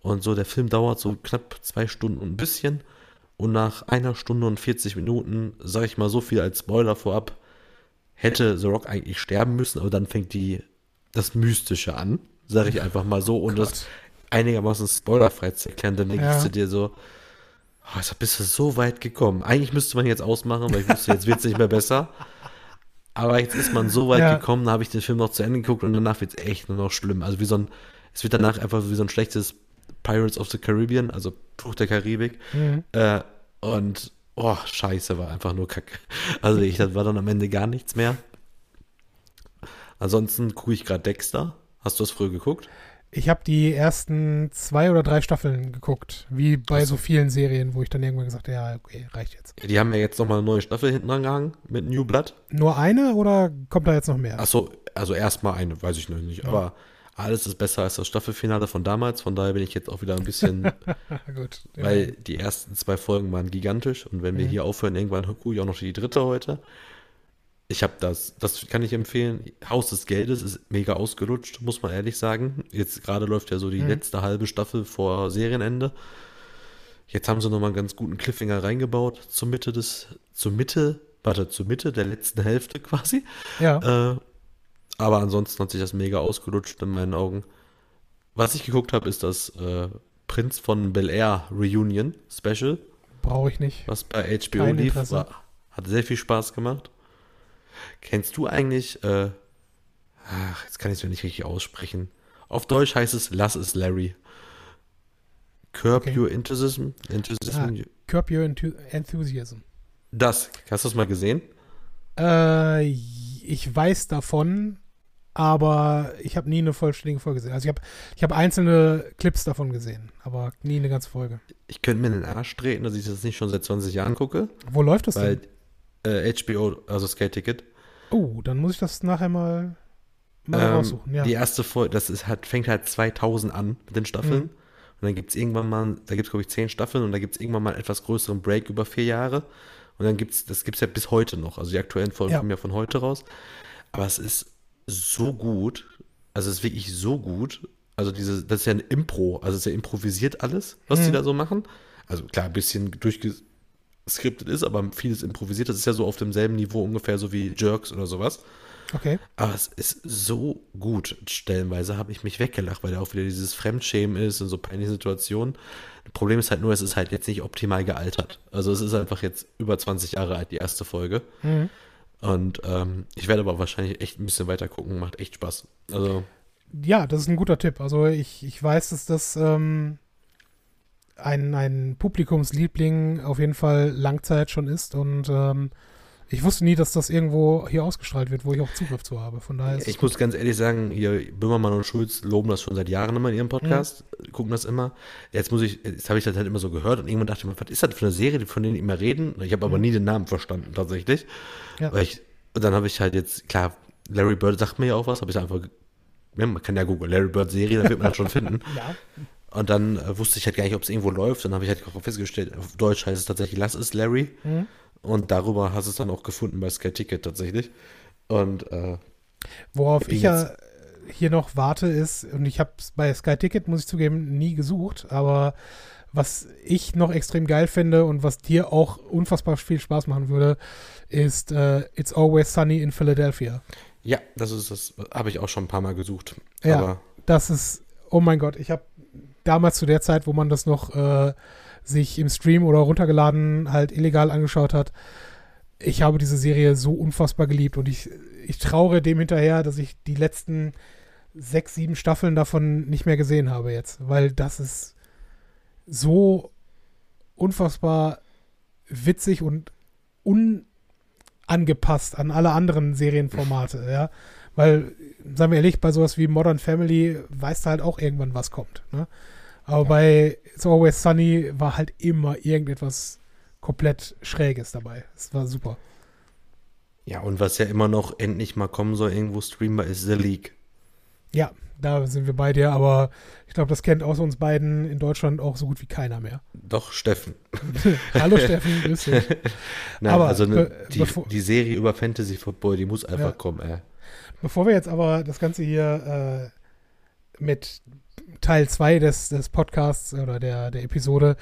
Und so, der Film dauert so knapp zwei Stunden und ein bisschen. Und nach einer Stunde und 40 Minuten, sage ich mal so viel als Spoiler vorab, hätte The Rock eigentlich sterben müssen, aber dann fängt die das Mystische an, sage ich <laughs> einfach mal so, und das Gott. einigermaßen spoilerfrei zu erklären, dann denkst Ja. du dir so, jetzt bist du so weit gekommen. Eigentlich müsste man jetzt ausmachen, weil ich wusste, jetzt wird es nicht mehr besser. <laughs> Aber jetzt ist man so weit Ja. gekommen, da habe ich den Film noch zu Ende geguckt und danach wird es echt nur noch schlimm. Also wie so ein, es wird danach einfach wie so ein schlechtes Pirates of the Caribbean, also Fluch der Karibik. Mhm. Äh, und, oh, scheiße, war einfach nur Kacke. Also ich, das war dann am Ende gar nichts mehr. Ansonsten gucke ich gerade Dexter. Hast du das früher geguckt? Ich habe die ersten zwei oder drei Staffeln geguckt, wie bei so. so vielen Serien, wo ich dann irgendwann gesagt habe, ja, okay, reicht jetzt. Die haben ja jetzt nochmal eine neue Staffel hinten angehangen mit New Blood. Nur eine oder kommt da jetzt noch mehr? Achso, also erstmal eine, weiß ich noch nicht. Ja. Aber alles ist besser als das Staffelfinale von damals. Von daher bin ich jetzt auch wieder ein bisschen, <laughs> Gut. ja. weil die ersten zwei Folgen waren gigantisch. Und wenn wir Mhm. hier aufhören, irgendwann gucke ich auch noch die dritte heute. Ich habe das, das kann ich empfehlen. Haus des Geldes ist mega ausgelutscht, muss man ehrlich sagen. Jetzt gerade läuft ja so die Mhm. letzte halbe Staffel vor Serienende. Jetzt haben sie nochmal einen ganz guten Cliffhanger reingebaut zur Mitte des, zur Mitte, warte, zur Mitte der letzten Hälfte <laughs> quasi. ja. Äh, aber ansonsten hat sich das mega ausgelutscht in meinen Augen. Was ich geguckt habe, ist das äh, Prinz von Bel Air Reunion Special, brauche ich nicht. was bei HBO Kein lief. War, hat sehr viel Spaß gemacht. Kennst du eigentlich, äh, ach, jetzt kann ich es mir nicht richtig aussprechen. Auf Deutsch heißt es Lass es Larry. Curb Okay. Your Enthusiasm. Enthusiasm. Ah. Curb Your Enthu- Enthusiasm. Das, hast du das mal gesehen? Äh, ich weiß davon, aber ich habe nie eine vollständige Folge gesehen. Also ich habe ich hab einzelne Clips davon gesehen, aber nie eine ganze Folge. Ich könnte mir den Arsch treten, dass ich das nicht schon seit 20 Jahren gucke. Wo läuft das denn? Äh, HBO, also Skate Ticket, Oh, dann muss ich das nachher mal, mal ähm, raussuchen. Ja. die erste Folge, das ist halt, fängt halt 2000 an mit den Staffeln. Mhm. Und dann gibt es irgendwann mal, da gibt es glaube ich 10 Staffeln und da gibt es irgendwann mal einen etwas größeren Break über vier Jahre. Und dann gibt es, das gibt es ja bis heute noch. Also die aktuellen Folgen Ja. kommen ja von heute raus. Aber es ist so gut. Also es ist wirklich so gut. Also diese, das ist ja ein Impro. Also es ist ja improvisiert alles, was die Mhm. da so machen. also klar, ein bisschen durchgeskriptet ist, aber vieles improvisiert. Das ist ja so auf demselben Niveau ungefähr so wie Jerks oder sowas. Okay. Aber es ist so gut. Stellenweise habe ich mich weggelacht, weil da auch wieder dieses Fremdschämen ist und so peinliche Situationen. Das Problem ist halt nur, es ist halt jetzt nicht optimal gealtert. Also es ist einfach jetzt über 20 Jahre alt, die erste Folge. Mhm. Und ähm, ich werde aber wahrscheinlich echt ein bisschen weiter gucken. Macht echt Spaß. Also. Ja, das ist ein guter Tipp. Also ich, ich weiß, dass das ähm, ein, ein Publikumsliebling auf jeden Fall Langzeit schon ist und ähm, ich wusste nie, dass das irgendwo hier ausgestrahlt wird, wo ich auch Zugriff zu habe. Von daher ist Ich muss ganz ehrlich sagen, hier Böhmermann und Schulz loben das schon seit Jahren immer in ihrem Podcast, gucken das immer. Jetzt muss ich, jetzt habe ich das halt immer so gehört und irgendwann dachte ich mir, was ist das für eine Serie, von denen die immer reden? Ich habe aber nie den Namen verstanden tatsächlich. Ja. Ich, und dann habe ich halt jetzt, klar, Larry Bird sagt mir ja auch was, habe ich einfach, man kann ja googeln, Larry Bird Serie, da wird man das schon finden. <laughs> ja. Und dann äh, wusste ich halt gar nicht, ob es irgendwo läuft. Dann habe ich halt auch festgestellt, auf Deutsch heißt es tatsächlich Lass es Larry. Mhm. Und darüber hast du es dann auch gefunden bei Sky Ticket tatsächlich. Und äh, Worauf ich ja hier noch warte ist, und ich habe es bei Sky Ticket, muss ich zugeben, nie gesucht, aber was ich noch extrem geil finde und was dir auch unfassbar viel Spaß machen würde, ist äh, It's Always Sunny in Philadelphia. ja, das ist das, habe ich auch schon ein paar Mal gesucht. Ja. Aber Das ist, oh mein Gott, ich habe damals zu der Zeit, wo man das noch äh, sich im Stream oder runtergeladen halt illegal angeschaut hat, ich habe diese Serie so unfassbar geliebt und ich, ich traure dem hinterher, dass ich die letzten sechs, sieben Staffeln davon nicht mehr gesehen habe jetzt, weil das ist so unfassbar witzig und unangepasst an alle anderen Serienformate, ja. Weil, sagen wir ehrlich, bei sowas wie Modern Family weißt du halt auch irgendwann, was kommt. Ne? Aber bei It's Always Sunny war halt immer irgendetwas komplett Schräges dabei. Es war super. ja, und was ja immer noch endlich mal kommen soll, irgendwo streambar, ist The League. Ja, da sind wir bei dir, aber ich glaube, das kennt außer uns beiden in Deutschland auch so gut wie keiner mehr. Doch, Steffen. <laughs> Hallo Steffen, grüß dich. <laughs> Nein, Aber also ne, die, die Serie über Fantasy Football, die muss einfach Ja. kommen, ey. Bevor wir jetzt aber das Ganze hier äh, mit Teil 2 des, des Podcasts oder der, der Episode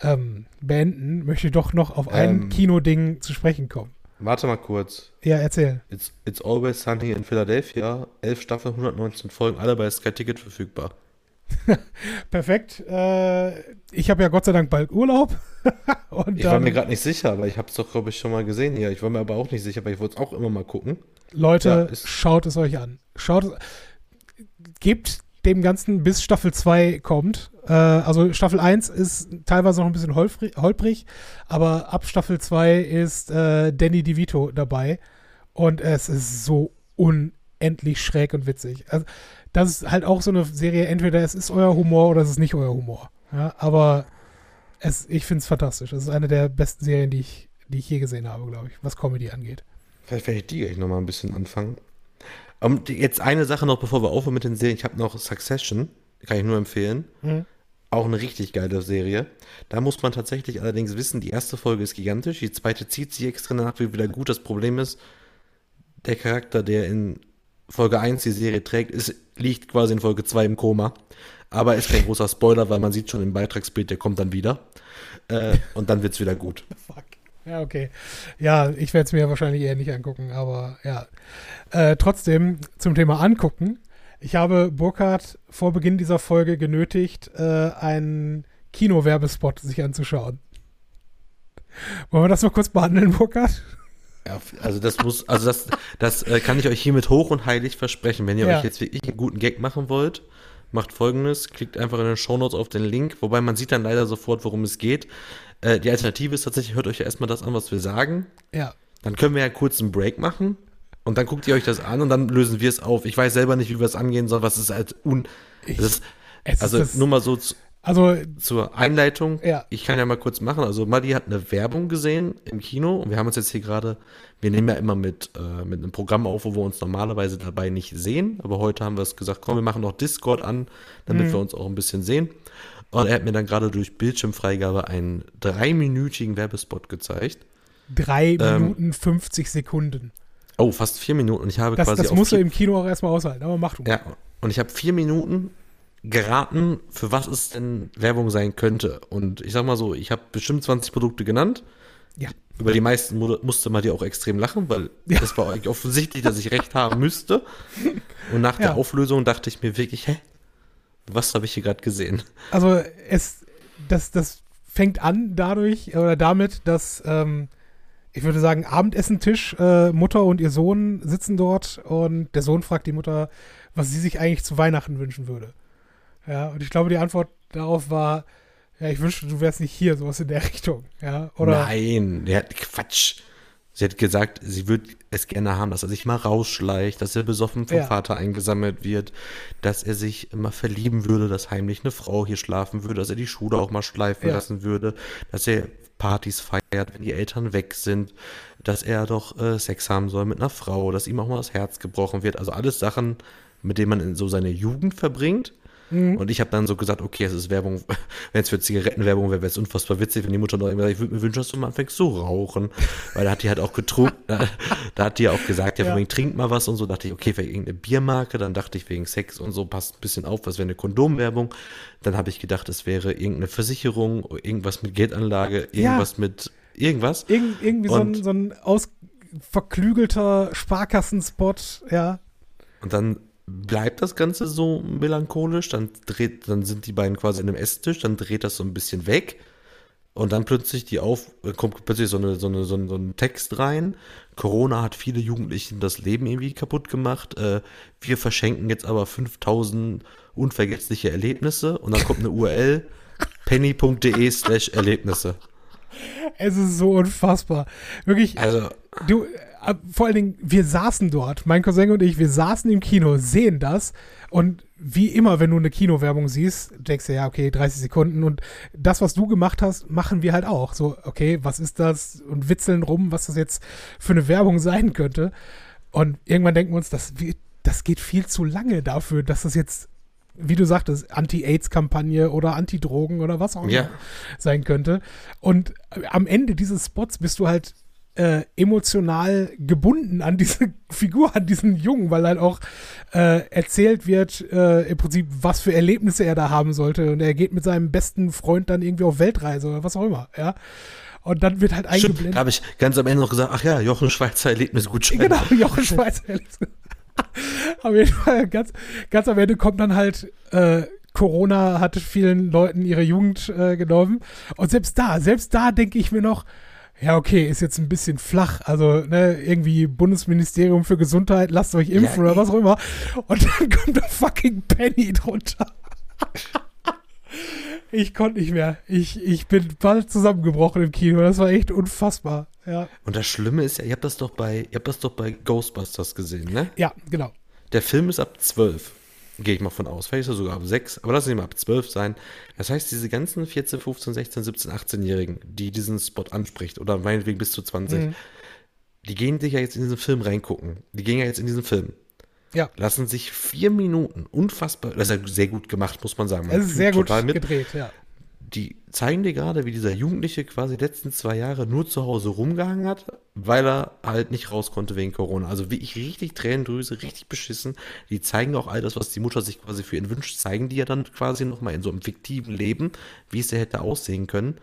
ähm, beenden, möchte ich doch noch auf ein Ähm. Kinoding zu sprechen kommen. Warte mal kurz. Ja, erzähl. It's, It's Always Sunny in Philadelphia. Elf Staffeln, 119 Folgen, alle bei Sky Ticket verfügbar. <laughs> Perfekt. Äh, ich habe ja Gott sei Dank bald Urlaub. <laughs> Ich war mir gerade nicht sicher, aber ich habe es doch, glaube ich, schon mal gesehen hier. Ich war mir aber auch nicht sicher, weil ich wollte es auch immer mal gucken. Leute, Ja, schaut es euch an. Schaut es. Gebt dem Ganzen bis Staffel 2 kommt. Äh, also Staffel 1 ist teilweise noch ein bisschen holprig, holprig, aber ab Staffel 2 ist äh, Danny DeVito dabei. Und es ist so unendlich schräg und witzig. Also, das ist halt auch so eine Serie, entweder es ist euer Humor oder es ist nicht euer Humor. Ja, aber es, ich finde es fantastisch. Es ist eine der besten Serien, die ich, die ich je gesehen habe, glaube ich, was Comedy angeht. Vielleicht werde ich die gleich nochmal ein bisschen anfangen. Um, die- jetzt eine Sache noch, bevor wir aufhören mit den Serien. Ich habe noch Succession, kann ich nur empfehlen. Mhm. Auch eine richtig geile Serie. Da muss man tatsächlich allerdings wissen, die erste Folge ist gigantisch, die zweite zieht sich extrem danach wieder gut. Das Problem ist, der Charakter, der in Folge 1 die Serie trägt, ist, liegt quasi in Folge 2 im Koma. Aber ist kein großer Spoiler, weil man sieht schon im Beitragsbild, der kommt dann wieder. Äh, und dann wird's wieder gut. <laughs> Fuck. Ja, okay. Ja, ich werde es mir wahrscheinlich eher nicht angucken, aber ja. Äh, trotzdem zum Thema angucken. Ich habe Burkhardt vor Beginn dieser Folge genötigt, äh, einen Kinowerbespot sich anzuschauen. Wollen wir das noch kurz behandeln, Burkhardt? Ja, also das muss, also das, das äh, kann ich euch hiermit hoch und heilig versprechen. Wenn ihr Ja. euch jetzt wirklich einen guten Gag machen wollt, macht folgendes, klickt einfach in den Shownotes auf den Link, wobei man sieht dann leider sofort, worum es geht. Äh, die Alternative ist tatsächlich, hört euch ja erstmal das an, was wir sagen. Ja. Dann können wir ja kurz einen Break machen und dann guckt ihr euch das an und dann lösen wir es auf. Ich weiß selber nicht, wie wir es angehen sollen, was ist halt un... Ich, ist, es ist also das, nur mal so zu, also, zur Einleitung. Ja. Ich kann ja mal kurz machen. Also Madi hat eine Werbung gesehen im Kino und wir haben uns jetzt hier gerade, wir nehmen ja immer mit, äh, mit einem Programm auf, wo wir uns normalerweise dabei nicht sehen. Aber heute haben wir es gesagt, komm, wir machen noch Discord an, damit Mhm. wir uns auch ein bisschen sehen. Und er hat mir dann gerade durch Bildschirmfreigabe einen dreiminütigen Werbespot gezeigt. drei Ähm, Minuten 50 Sekunden. Oh, fast vier Minuten. Und ich habe Das, quasi das musst du im Kino auch erstmal aushalten, aber mach du. Ja, und ich habe vier Minuten geraten, für was es denn Werbung sein könnte. Und ich sag mal so, ich habe bestimmt 20 Produkte genannt. Ja. Über die meisten mu- musste man dir auch extrem lachen, weil Ja. es war eigentlich offensichtlich, dass ich recht haben müsste. Und nach Ja. der Auflösung dachte ich mir wirklich, hä? Was habe ich hier gerade gesehen? Also es, das, das fängt an dadurch oder damit, dass ähm, ich würde sagen, Abendessentisch, äh, Mutter und ihr Sohn sitzen dort und der Sohn fragt die Mutter, was sie sich eigentlich zu Weihnachten wünschen würde. Ja, und ich glaube, die Antwort darauf war, ja, ich wünschte, du wärst nicht hier, sowas in der <laughs> Richtung. Ja, oder Nein, der hat Quatsch. Sie hat gesagt, sie würde es gerne haben, dass er sich mal rausschleicht, dass er besoffen vom Ja. Vater eingesammelt wird, dass er sich immer verlieben würde, dass heimlich eine Frau hier schlafen würde, dass er die Schule auch mal schleifen Ja. lassen würde, dass er Partys feiert, wenn die Eltern weg sind, dass er doch äh, Sex haben soll mit einer Frau, dass ihm auch mal das Herz gebrochen wird. Also alles Sachen, mit denen man in so seine Jugend verbringt. Mhm. Und ich habe dann so gesagt, okay, es ist Werbung, <laughs> wenn es für Zigarettenwerbung wäre, wäre es unfassbar witzig, wenn die Mutter noch immer sagt, ich würde mir wünschen, dass du mal anfängst zu rauchen. Weil da hat die halt auch getrunken, da, <laughs> da hat die auch gesagt, ja, Ja. wegen, trink mal was und so. Da dachte ich, okay, vielleicht irgendeine Biermarke. Dann dachte ich, wegen Sex und so, passt ein bisschen auf, was wäre eine Kondomwerbung. Dann habe ich gedacht, es wäre irgendeine Versicherung, irgendwas mit Geldanlage, irgendwas mit irgendwas. irgend, irgendwie so ein, so ein ausverklügelter Sparkassenspot, ja. Und dann bleibt das Ganze so melancholisch, dann dreht, dann sind die beiden quasi an einem Esstisch, dann dreht das so ein bisschen weg und dann plötzlich die auf, äh, kommt plötzlich so, eine, so, eine, so, ein, so ein Text rein. Corona hat viele Jugendlichen das Leben irgendwie kaputt gemacht. Äh, wir verschenken jetzt aber 5000 unvergessliche Erlebnisse und dann kommt eine URL <laughs> penny.de slash Erlebnisse. Es ist so unfassbar. Wirklich, Also, Du, vor allen Dingen, wir saßen dort, mein Cousin und ich, wir saßen im Kino, sehen das und wie immer, wenn du eine Kinowerbung siehst, denkst du, ja, okay, 30 Sekunden und das, was du gemacht hast, machen wir halt auch. So, okay, was ist das? Und witzeln rum, was das jetzt für eine Werbung sein könnte. Und irgendwann denken wir uns, das, das geht viel zu lange dafür, dass das jetzt, wie du sagtest, Anti-Aids-Kampagne oder Anti-Drogen oder was auch immer Ja. sein könnte. Und äh, am Ende dieses Spots bist du halt äh, emotional gebunden an diese <laughs> Figur, an diesen Jungen, weil halt auch äh, erzählt wird, äh, im Prinzip, was für Erlebnisse er da haben sollte. Und er geht mit seinem besten Freund dann irgendwie auf Weltreise oder was auch immer, ja. Und dann wird halt eingeblendet. da habe ich ganz am Ende noch gesagt, ach ja, Jochen Schweizer Erlebnisgutschein. Genau, <laughs> Jochen Schweizer. <laughs> Auf jeden Fall, ganz, ganz am Ende kommt dann halt, äh, Corona hatte vielen Leuten ihre Jugend äh, genommen. Und selbst da, selbst da denke ich mir noch, ja, okay, ist jetzt ein bisschen flach. Also, ne, irgendwie Bundesministerium für Gesundheit, lasst euch impfen Ja, oder was auch immer. Und dann kommt der fucking Penny drunter. ich konnte nicht mehr. Ich, ich bin bald zusammengebrochen im Kino. Das war echt unfassbar. Ja, Und das Schlimme ist ja, ihr habt das doch bei, ihr habt das doch bei Ghostbusters gesehen, ne? ja genau. Der Film ist ab 12. Gehe ich mal von aus. Vielleicht ist er sogar ab 6, aber lass ihn mal ab 12 sein. Das heißt, diese ganzen 14, 15, 16, 17, 18-Jährigen, die diesen Spot anspricht, oder meinetwegen bis zu 20, Mhm. die gehen sich ja jetzt in diesen Film reingucken. Die gehen ja jetzt in diesen Film. Ja. Lassen sich vier Minuten unfassbar, das ist ja sehr gut gemacht, muss man sagen. Man ist sehr gut total mit. gedreht, ja. Die zeigen dir gerade, wie dieser Jugendliche quasi die letzten zwei Jahre nur zu Hause rumgehangen hat, weil er halt nicht raus konnte wegen Corona. Also wie ich richtig Tränendrüse, richtig beschissen. Die zeigen auch all das, was die Mutter sich quasi für ihn wünscht, zeigen die ja dann quasi nochmal in so einem fiktiven Leben, wie es ja hätte aussehen können.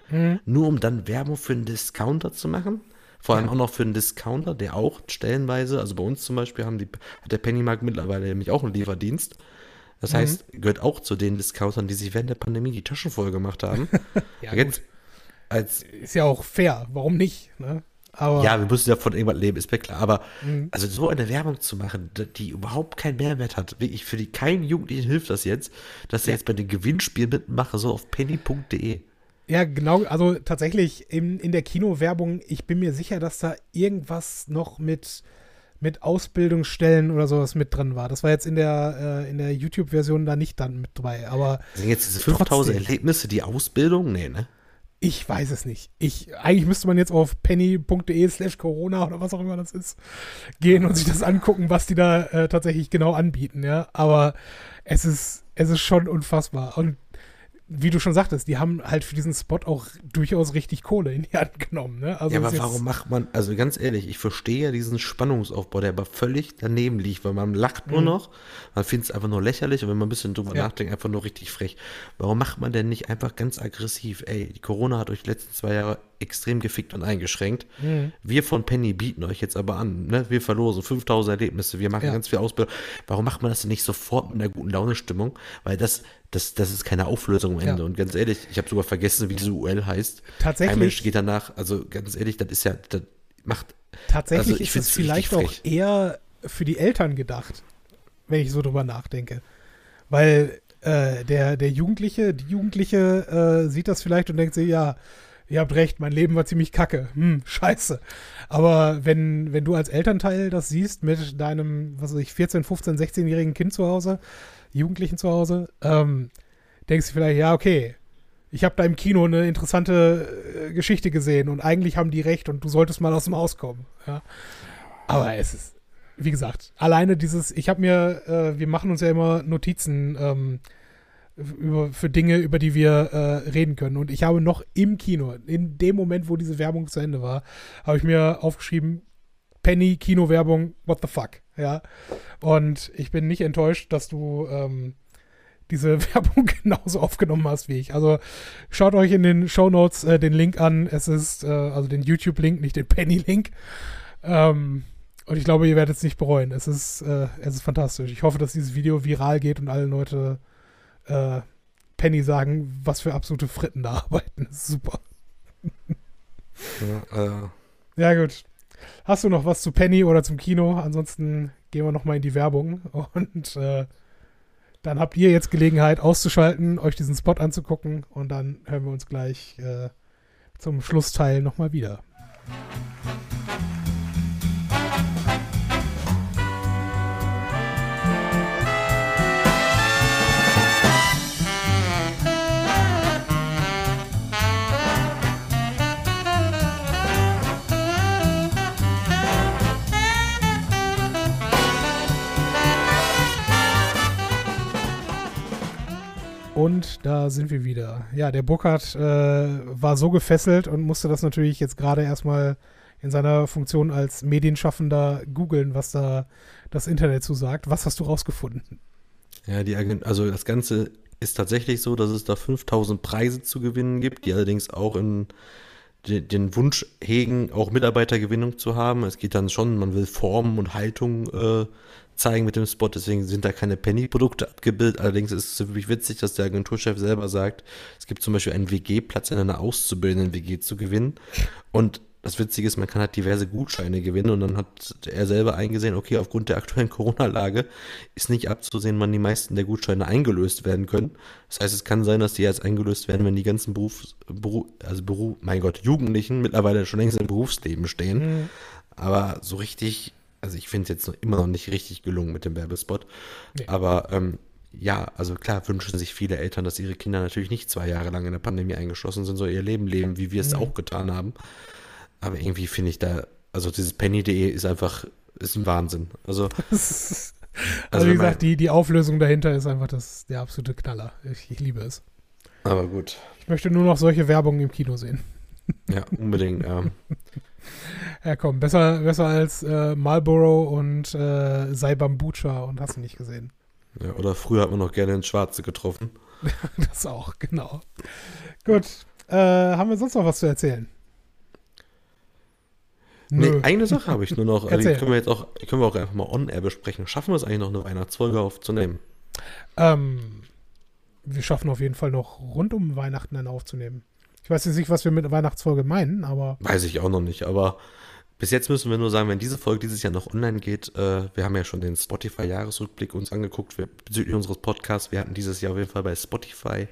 Nur um dann Werbung für einen Discounter zu machen. Vor allem auch noch für einen Discounter, der auch stellenweise, also bei uns zum Beispiel haben die, hat der Pennymarkt mittlerweile nämlich auch einen Lieferdienst. Das heißt, gehört auch zu den Discountern, die sich während der Pandemie die Taschen voll gemacht haben. <laughs> Ja, Jetzt als Ist ja auch fair. Warum nicht? Ne? Aber ja, wir müssen ja von irgendwas leben, ist mir klar. Aber Mhm. also so eine Werbung zu machen, die- überhaupt keinen Mehrwert hat, wirklich für die keinen Jugendlichen hilft das jetzt, dass er jetzt bei den Gewinnspielen mitmache, so auf penny.de. Ja, genau, also tatsächlich in, in der Kinowerbung, ich bin mir sicher, dass da irgendwas noch mit, mit Ausbildungsstellen oder sowas mit drin war. Das war jetzt in der, äh, in der YouTube-Version da nicht dann mit dabei, aber Sind jetzt diese 5000 Trotzdem. Erlebnisse die Ausbildung? Nee, ne? ich weiß es nicht. Ich, eigentlich müsste man jetzt auf penny.de slash Corona oder was auch immer das ist, gehen und sich das angucken, was die da äh, tatsächlich genau anbieten, ja. Aber es ist, es ist schon unfassbar. Und wie du schon sagtest, die haben halt für diesen Spot auch durchaus richtig Kohle in die Hand genommen. Ne? Also ja, aber warum macht man, also ganz ehrlich, ich verstehe ja diesen Spannungsaufbau, der aber völlig daneben liegt, weil man lacht nur mhm. noch, man findet es einfach nur lächerlich und wenn man ein bisschen drüber ja. nachdenkt, einfach nur richtig frech. Warum macht man denn nicht einfach ganz aggressiv? Ey, die Corona hat euch die letzten zwei Jahre extrem gefickt und eingeschränkt. Mhm. Wir von Penny bieten euch jetzt aber an. Ne? Wir verlosen 5000 Erlebnisse, wir machen ja. ganz viel Ausbildung. Warum macht man das denn nicht sofort mit einer guten Laune-Stimmung? Weil das, das, das ist keine Auflösung am Ende. Ja. Und ganz ehrlich, ich habe sogar vergessen, wie diese UL heißt. Tatsächlich. Ein Mensch geht danach, also ganz ehrlich, das ist ja, das macht. Tatsächlich also ist es vielleicht auch eher für die Eltern gedacht, wenn ich so drüber nachdenke. Weil äh, der, der Jugendliche, die Jugendliche äh, sieht das vielleicht und denkt sich, ja, ihr habt recht, mein Leben war ziemlich kacke. Hm, scheiße. Aber wenn, wenn du als Elternteil das siehst mit deinem, was weiß ich, 14, 15, 16-jährigen Kind zu Hause, Jugendlichen zu Hause, ähm, denkst du vielleicht, ja, okay, ich habe da im Kino eine interessante äh, Geschichte gesehen und eigentlich haben die recht und du solltest mal aus dem Haus kommen. Ja. Aber es ist, wie gesagt, alleine dieses, ich habe mir, äh, wir machen uns ja immer Notizen ähm, über, für Dinge, über die wir äh, reden können. Und ich habe noch im Kino, in dem Moment, wo diese Werbung zu Ende war, habe ich mir aufgeschrieben, Penny, Kinowerbung, what the fuck, ja. Und ich bin nicht enttäuscht, dass du ähm, diese <laughs> Werbung genauso aufgenommen hast wie ich. Also schaut euch in den Show Notes äh, den Link an. Es ist, äh, also den YouTube-Link, nicht den Penny-Link. Ähm, und ich glaube, ihr werdet es nicht bereuen. Es ist, äh, es ist fantastisch. Ich hoffe, dass dieses Video viral geht und alle Leute äh, Penny sagen, was für absolute Fritten da <laughs> arbeiten. Das ist super. Ja, äh. ja, gut. Hast du noch was zu Penny oder zum Kino? Ansonsten gehen wir nochmal in die Werbung und äh, dann habt ihr jetzt Gelegenheit auszuschalten, euch diesen Spot anzugucken und dann hören wir uns gleich äh, zum Schlussteil nochmal wieder. Und da sind wir wieder. Ja, der Burkhardt äh, war so gefesselt und musste das natürlich jetzt gerade erstmal in seiner Funktion als Medienschaffender googeln, was da das Internet zu sagt. Was hast du rausgefunden? Ja, die also das Ganze ist tatsächlich so, dass es da 5000 Preise zu gewinnen gibt, die allerdings auch in den Wunsch hegen, auch Mitarbeitergewinnung zu haben. Es geht dann schon, man will Form und Haltung äh, zeigen mit dem Spot, deswegen sind da keine Penny-Produkte abgebildet. Allerdings ist es wirklich witzig, dass der Agenturchef selber sagt, es gibt zum Beispiel einen WG-Platz in einer auszubildenden WG zu gewinnen. Und das Witzige ist, man kann halt diverse Gutscheine gewinnen und dann hat er selber eingesehen, okay, aufgrund der aktuellen <laughs> Corona-Lage ist nicht abzusehen, wann die meisten der Gutscheine eingelöst werden können. Das heißt, es kann sein, dass die jetzt eingelöst werden, wenn die ganzen Berufs, Beruf, also Beruf, mein Gott, Jugendlichen mittlerweile schon längst im Berufsleben stehen. Mhm. Aber so richtig also ich finde es jetzt noch, immer noch nicht richtig gelungen mit dem Werbespot. Nee. Aber ähm, ja, also klar wünschen sich viele Eltern, dass ihre Kinder natürlich nicht zwei Jahre lang in der Pandemie eingeschlossen sind, so ihr Leben leben, wie wir es mhm. auch getan haben. Aber irgendwie finde ich da, also dieses Penny.de ist einfach, ist ein Wahnsinn. Also, <laughs> also, also wie gesagt, die, die Auflösung dahinter ist einfach das, der absolute Knaller. Ich, ich liebe es. Aber gut. Ich möchte nur noch solche Werbungen im Kino sehen. Ja, unbedingt. ähm, <laughs> <laughs> Ja, komm, besser, besser als äh, Marlboro und äh, Sei Bambucha und hast du nicht gesehen. Ja, oder früher hat man noch gerne ins Schwarze getroffen. <laughs> das auch, genau. Gut. Äh, haben wir sonst noch was zu erzählen? Nee, eine Sache habe ich nur noch. <laughs> Also die können wir jetzt auch, können wir auch einfach mal on-air besprechen. Schaffen wir es eigentlich noch, eine Weihnachtsfolge aufzunehmen? Ähm, wir schaffen auf jeden Fall noch rund um Weihnachten eine aufzunehmen. Ich weiß jetzt nicht, was wir mit Weihnachtsfolge meinen, aber. Weiß ich auch noch nicht, aber bis jetzt müssen wir nur sagen, wenn diese Folge dieses Jahr noch online geht, äh, wir haben ja schon den Spotify-Jahresrückblick uns angeguckt wir, bezüglich unseres Podcasts. Wir hatten dieses Jahr auf jeden Fall bei Spotify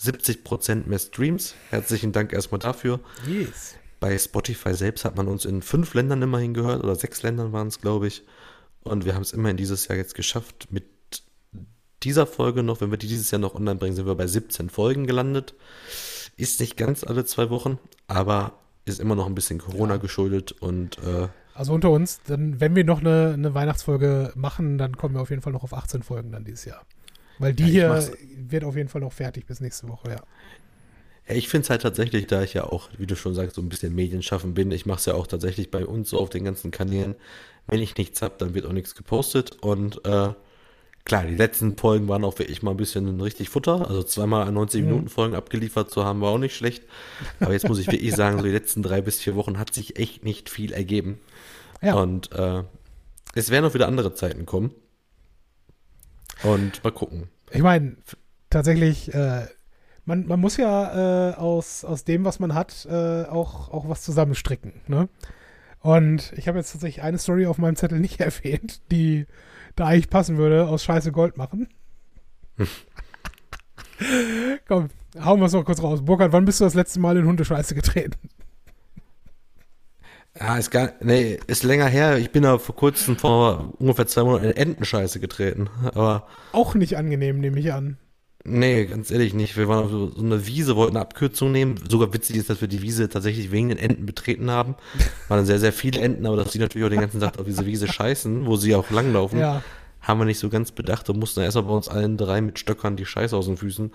70% mehr Streams. Herzlichen Dank erstmal dafür. Yes. Bei Spotify selbst hat man uns in fünf Ländern immerhin gehört, oder sechs Ländern waren es, glaube ich. Und wir haben es immerhin dieses Jahr jetzt geschafft. Mit dieser Folge noch, wenn wir die dieses Jahr noch online bringen, sind wir bei 17 Folgen gelandet. Ist nicht ganz alle zwei Wochen, aber ist immer noch ein bisschen Corona ja. geschuldet und äh, also unter uns, dann, wenn wir noch eine, eine, Weihnachtsfolge machen, dann kommen wir auf jeden Fall noch auf 18 Folgen dann dieses Jahr. Weil die Ja, hier wird auf jeden Fall noch fertig bis nächste Woche, ja. Ja, ich finde es halt tatsächlich, da ich ja auch, wie du schon sagst, so ein bisschen Medienschaffen bin, ich mache es ja auch tatsächlich bei uns so auf den ganzen Kanälen. Wenn ich nichts habe, dann wird auch nichts gepostet. Und äh, klar, die letzten Folgen waren auch wirklich mal ein bisschen richtig Futter. Also zweimal 90 Minuten Folgen abgeliefert zu haben, war auch nicht schlecht. Aber jetzt muss ich wirklich sagen, so die letzten drei bis vier Wochen hat sich echt nicht viel ergeben. Ja, Und äh, es werden auch wieder andere Zeiten kommen. Und mal gucken. ich meine, tatsächlich, äh, man, man muss ja äh, aus, aus dem, was man hat, äh, auch, auch was zusammenstricken. Ne? Und ich habe jetzt tatsächlich eine Story auf meinem Zettel nicht <laughs> erwähnt, die da eigentlich passen würde, aus Scheiße Gold machen. <laughs> Komm, hauen wir es noch kurz raus. Burkhard, wann bist du das letzte Mal in Hundescheiße getreten? Ja, ist gar, nee, ist länger her. Ich bin da vor kurzem, vor ungefähr zwei Monaten in Entenscheiße getreten. Aber Auch nicht angenehm, nehme ich an. Nee, ganz ehrlich nicht. Wir waren auf so, so eine Wiese, wollten eine Abkürzung nehmen. Sogar witzig ist, dass wir die Wiese tatsächlich wegen den Enten betreten haben. Waren sehr, sehr viele Enten, aber dass die natürlich auch den ganzen Tag auf diese Wiese scheißen, wo sie auch langlaufen, Ja. haben wir nicht so ganz bedacht und mussten erstmal bei uns allen drei mit Stöckern die Scheiße aus den Füßen,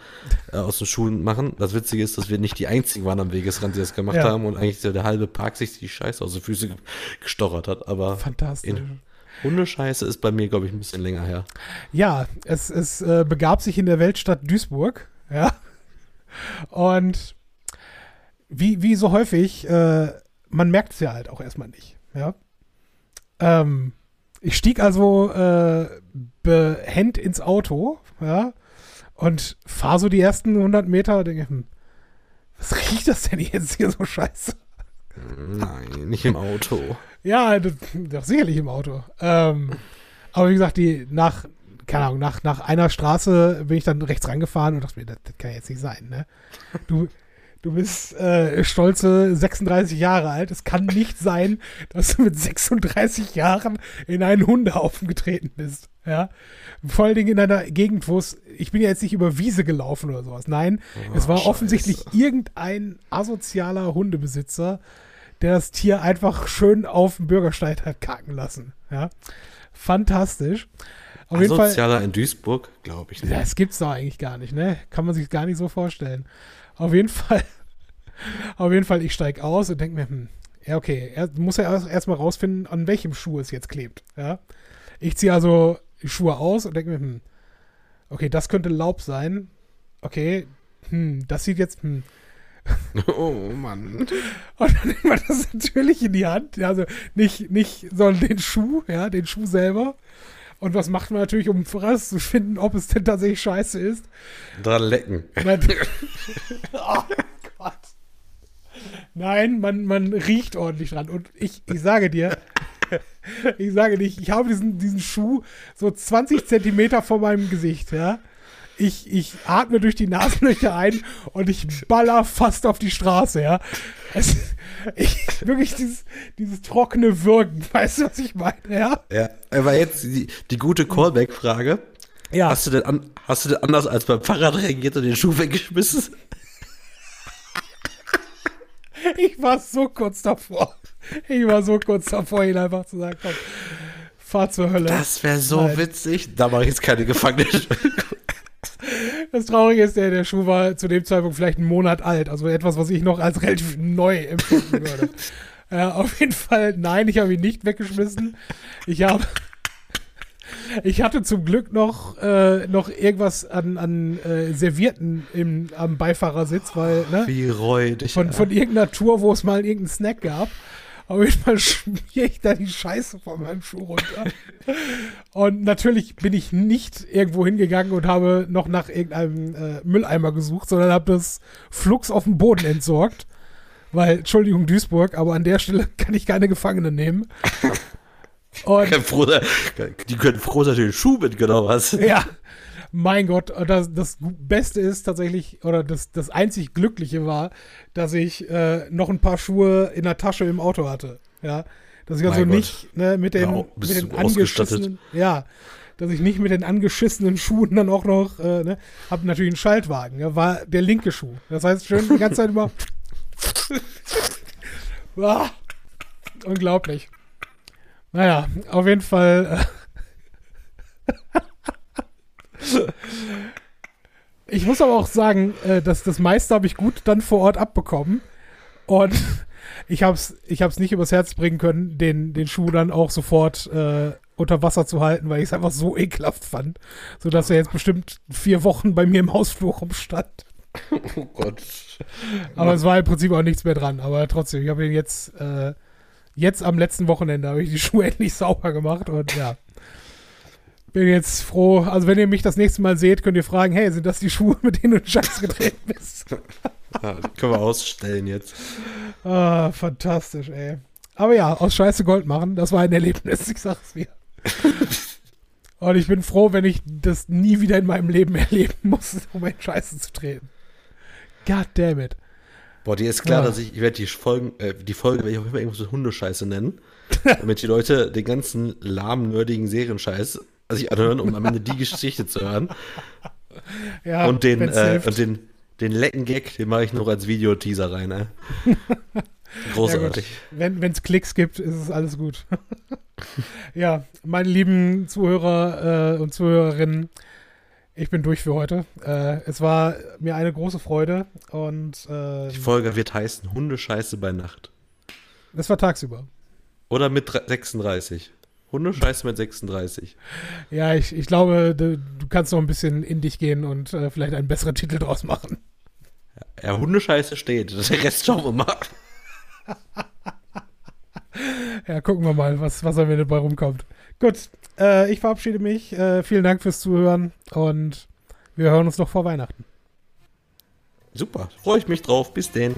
äh, aus den Schuhen machen. Das Witzige ist, dass wir nicht die einzigen waren am Wegesrand, die das gemacht Ja. haben und eigentlich so der halbe Park sich die Scheiße aus den Füßen ge- gestochert hat. Aber Fantastisch. in Hundescheiße ist bei mir, glaube ich, ein bisschen länger her. Ja, es, es äh, begab sich in der Weltstadt Duisburg, ja. Und wie, wie so häufig, äh, man merkt es ja halt auch erstmal nicht, ja. Ähm, ich stieg also äh, behend ins Auto, ja, und fahre so die ersten 100 Meter und denke, hm, was riecht das denn jetzt hier so scheiße? Nein, nicht im Auto. Ja, das, doch sicherlich im Auto. Ähm, aber wie gesagt, die nach, keine Ahnung, nach, nach einer Straße bin ich dann rechts rangefahren und dachte mir, das, das kann jetzt nicht sein, ne? Du, du bist äh, stolze 36 Jahre alt. Es kann nicht sein, dass du mit 36 Jahren in einen Hundehaufen getreten bist. Ja. Vor allen Dingen in einer Gegend, wo es, ich bin ja jetzt nicht über Wiese gelaufen oder sowas. Nein, es war Scheiße. offensichtlich irgendein asozialer Hundebesitzer, der das Tier einfach schön auf dem Bürgersteig hat kacken lassen. Ja. Fantastisch. Auf jeden Fall. Sozialer in Duisburg, glaube ich nicht. Das gibt's doch eigentlich gar nicht, ne? Kann man sich gar nicht so vorstellen. Auf jeden Fall, <laughs> auf jeden Fall, ich steig aus und denke mir, hm, ja, okay, er muss ja erst erstmal rausfinden, an welchem Schuh es jetzt klebt, ja. Ich ziehe also die Schuhe aus und denke mir, hm, okay, das könnte Laub sein. Okay, hm, das sieht jetzt, hm. <laughs> Oh Mann. Und dann nimmt man das natürlich in die Hand, ja, also nicht, nicht, sondern den Schuh, ja, den Schuh selber. Und was macht man natürlich, um herauszufinden, ob es denn tatsächlich scheiße ist? Dran lecken. Man, <laughs> <laughs> oh Gott. Nein, man, man riecht ordentlich dran. Und ich, ich sage dir, ich sage dir, ich habe diesen, diesen Schuh so 20 Zentimeter vor meinem Gesicht, ja. Ich, ich atme durch die Nasenlöcher ein und ich baller fast auf die Straße, ja. Es, ich, wirklich dieses, dieses trockene Wirken, <laughs> weißt du, was ich meine, ja? Ja, aber jetzt die, die gute Callback-Frage. Ja. Hast du denn an, hast du denn anders als beim Fahrrad reagiert und den Schuh weggeschmissen? <laughs> Ich war so kurz davor. Ich war so kurz davor, ihn einfach zu sagen, komm, fahr zur Hölle. Das wäre so Nein. witzig. Da mache ich jetzt keine Gefangene. <laughs> Das Traurige ist, der, der Schuh war zu dem Zeitpunkt vielleicht einen Monat alt. Also etwas, was ich noch als relativ neu empfinden würde. <laughs> äh, auf jeden Fall, nein, ich habe ihn nicht weggeschmissen. Ich habe. <laughs> Ich hatte zum Glück noch, äh, noch irgendwas an, an äh, Servierten im, am Beifahrersitz, weil, ne? Wie räudig. Von, von irgendeiner Tour, wo es mal irgendeinen Snack gab. Auf jeden Fall schmier ich da die Scheiße von meinem Schuh runter. Und natürlich bin ich nicht irgendwo hingegangen und habe noch nach irgendeinem äh, Mülleimer gesucht, sondern habe das flugs auf dem Boden entsorgt. Weil, Entschuldigung, Duisburg, aber an der Stelle kann ich keine Gefangene nehmen. <laughs> Und froh die können froh sein, dass du den Schuh mitgenommen hast. ja, mein Gott, und das, das Beste ist tatsächlich, oder das, das einzig Glückliche war, dass ich äh, noch ein paar Schuhe in der Tasche im Auto hatte. Ja, dass ich also Mein nicht ne, mit den, Ja, mit den angeschissenen, ja, dass ich nicht mit den angeschissenen Schuhen dann auch noch, äh, ne, hab natürlich einen Schaltwagen, ja, war der linke Schuh. Das heißt, schön die ganze Zeit immer. <laughs> ah, unglaublich. Naja, auf jeden Fall. Äh, ich muss aber auch sagen, äh, dass das meiste habe ich gut dann vor Ort abbekommen. Und <laughs> ich habe es ich hab's nicht übers Herz bringen können, den, den Schuh dann auch sofort äh, unter Wasser zu halten, weil ich es einfach so ekelhaft fand. Sodass er jetzt bestimmt vier Wochen bei mir im Hausflur rumstand. <laughs> Oh Gott. Aber es war im Prinzip auch nichts mehr dran. Aber trotzdem, ich habe ihn jetzt, äh, jetzt am letzten Wochenende habe ich die <laughs> Schuhe endlich sauber gemacht und ja. Bin jetzt froh. Also, wenn ihr mich das nächste Mal seht, könnt ihr fragen: Hey, sind das die Schuhe, mit denen du den Scheiß <laughs> getreten bist? Ja, können wir ausstellen jetzt. Ah, fantastisch, ey. Aber ja, aus Scheiße Gold machen, das war ein Erlebnis, ich sag's mir. <laughs> Und ich bin froh, wenn ich das nie wieder in meinem Leben erleben muss, um in Scheiße zu treten. God damn it. Boah, dir ist klar, Ja. dass ich, ich werde die Folgen, äh, die Folge werde ich auch immer irgendwas mit Hundescheiße nennen. <laughs> damit die Leute den ganzen lahmen, nerdigen Serienscheiß sich anhören, um am Ende die Geschichte zu hören. <laughs> Ja, und den, äh, und den, den lecken Gag, den mache ich noch als Videoteaser rein, ey. <laughs> Großartig. Wenn es Klicks gibt, ist es alles gut. <laughs> ja, meine lieben Zuhörer äh, und Zuhörerinnen, ich bin durch für heute. Äh, es war mir eine große Freude und äh, die Folge wird heißen Hundescheiße bei Nacht. das war tagsüber. Oder mit dre- 36. Hundescheiße mit 36. Ja, ich, ich glaube, du, du kannst noch ein bisschen in dich gehen und äh, vielleicht einen besseren Titel draus machen. Ja, Hundescheiße steht. <laughs> Der Rest schauen wir mal. Ja, gucken wir mal, was, was am Ende dabei rumkommt. Gut, äh, ich verabschiede mich. Äh, vielen Dank fürs Zuhören und wir hören uns noch vor Weihnachten. Super, freue ich mich drauf. Bis denn.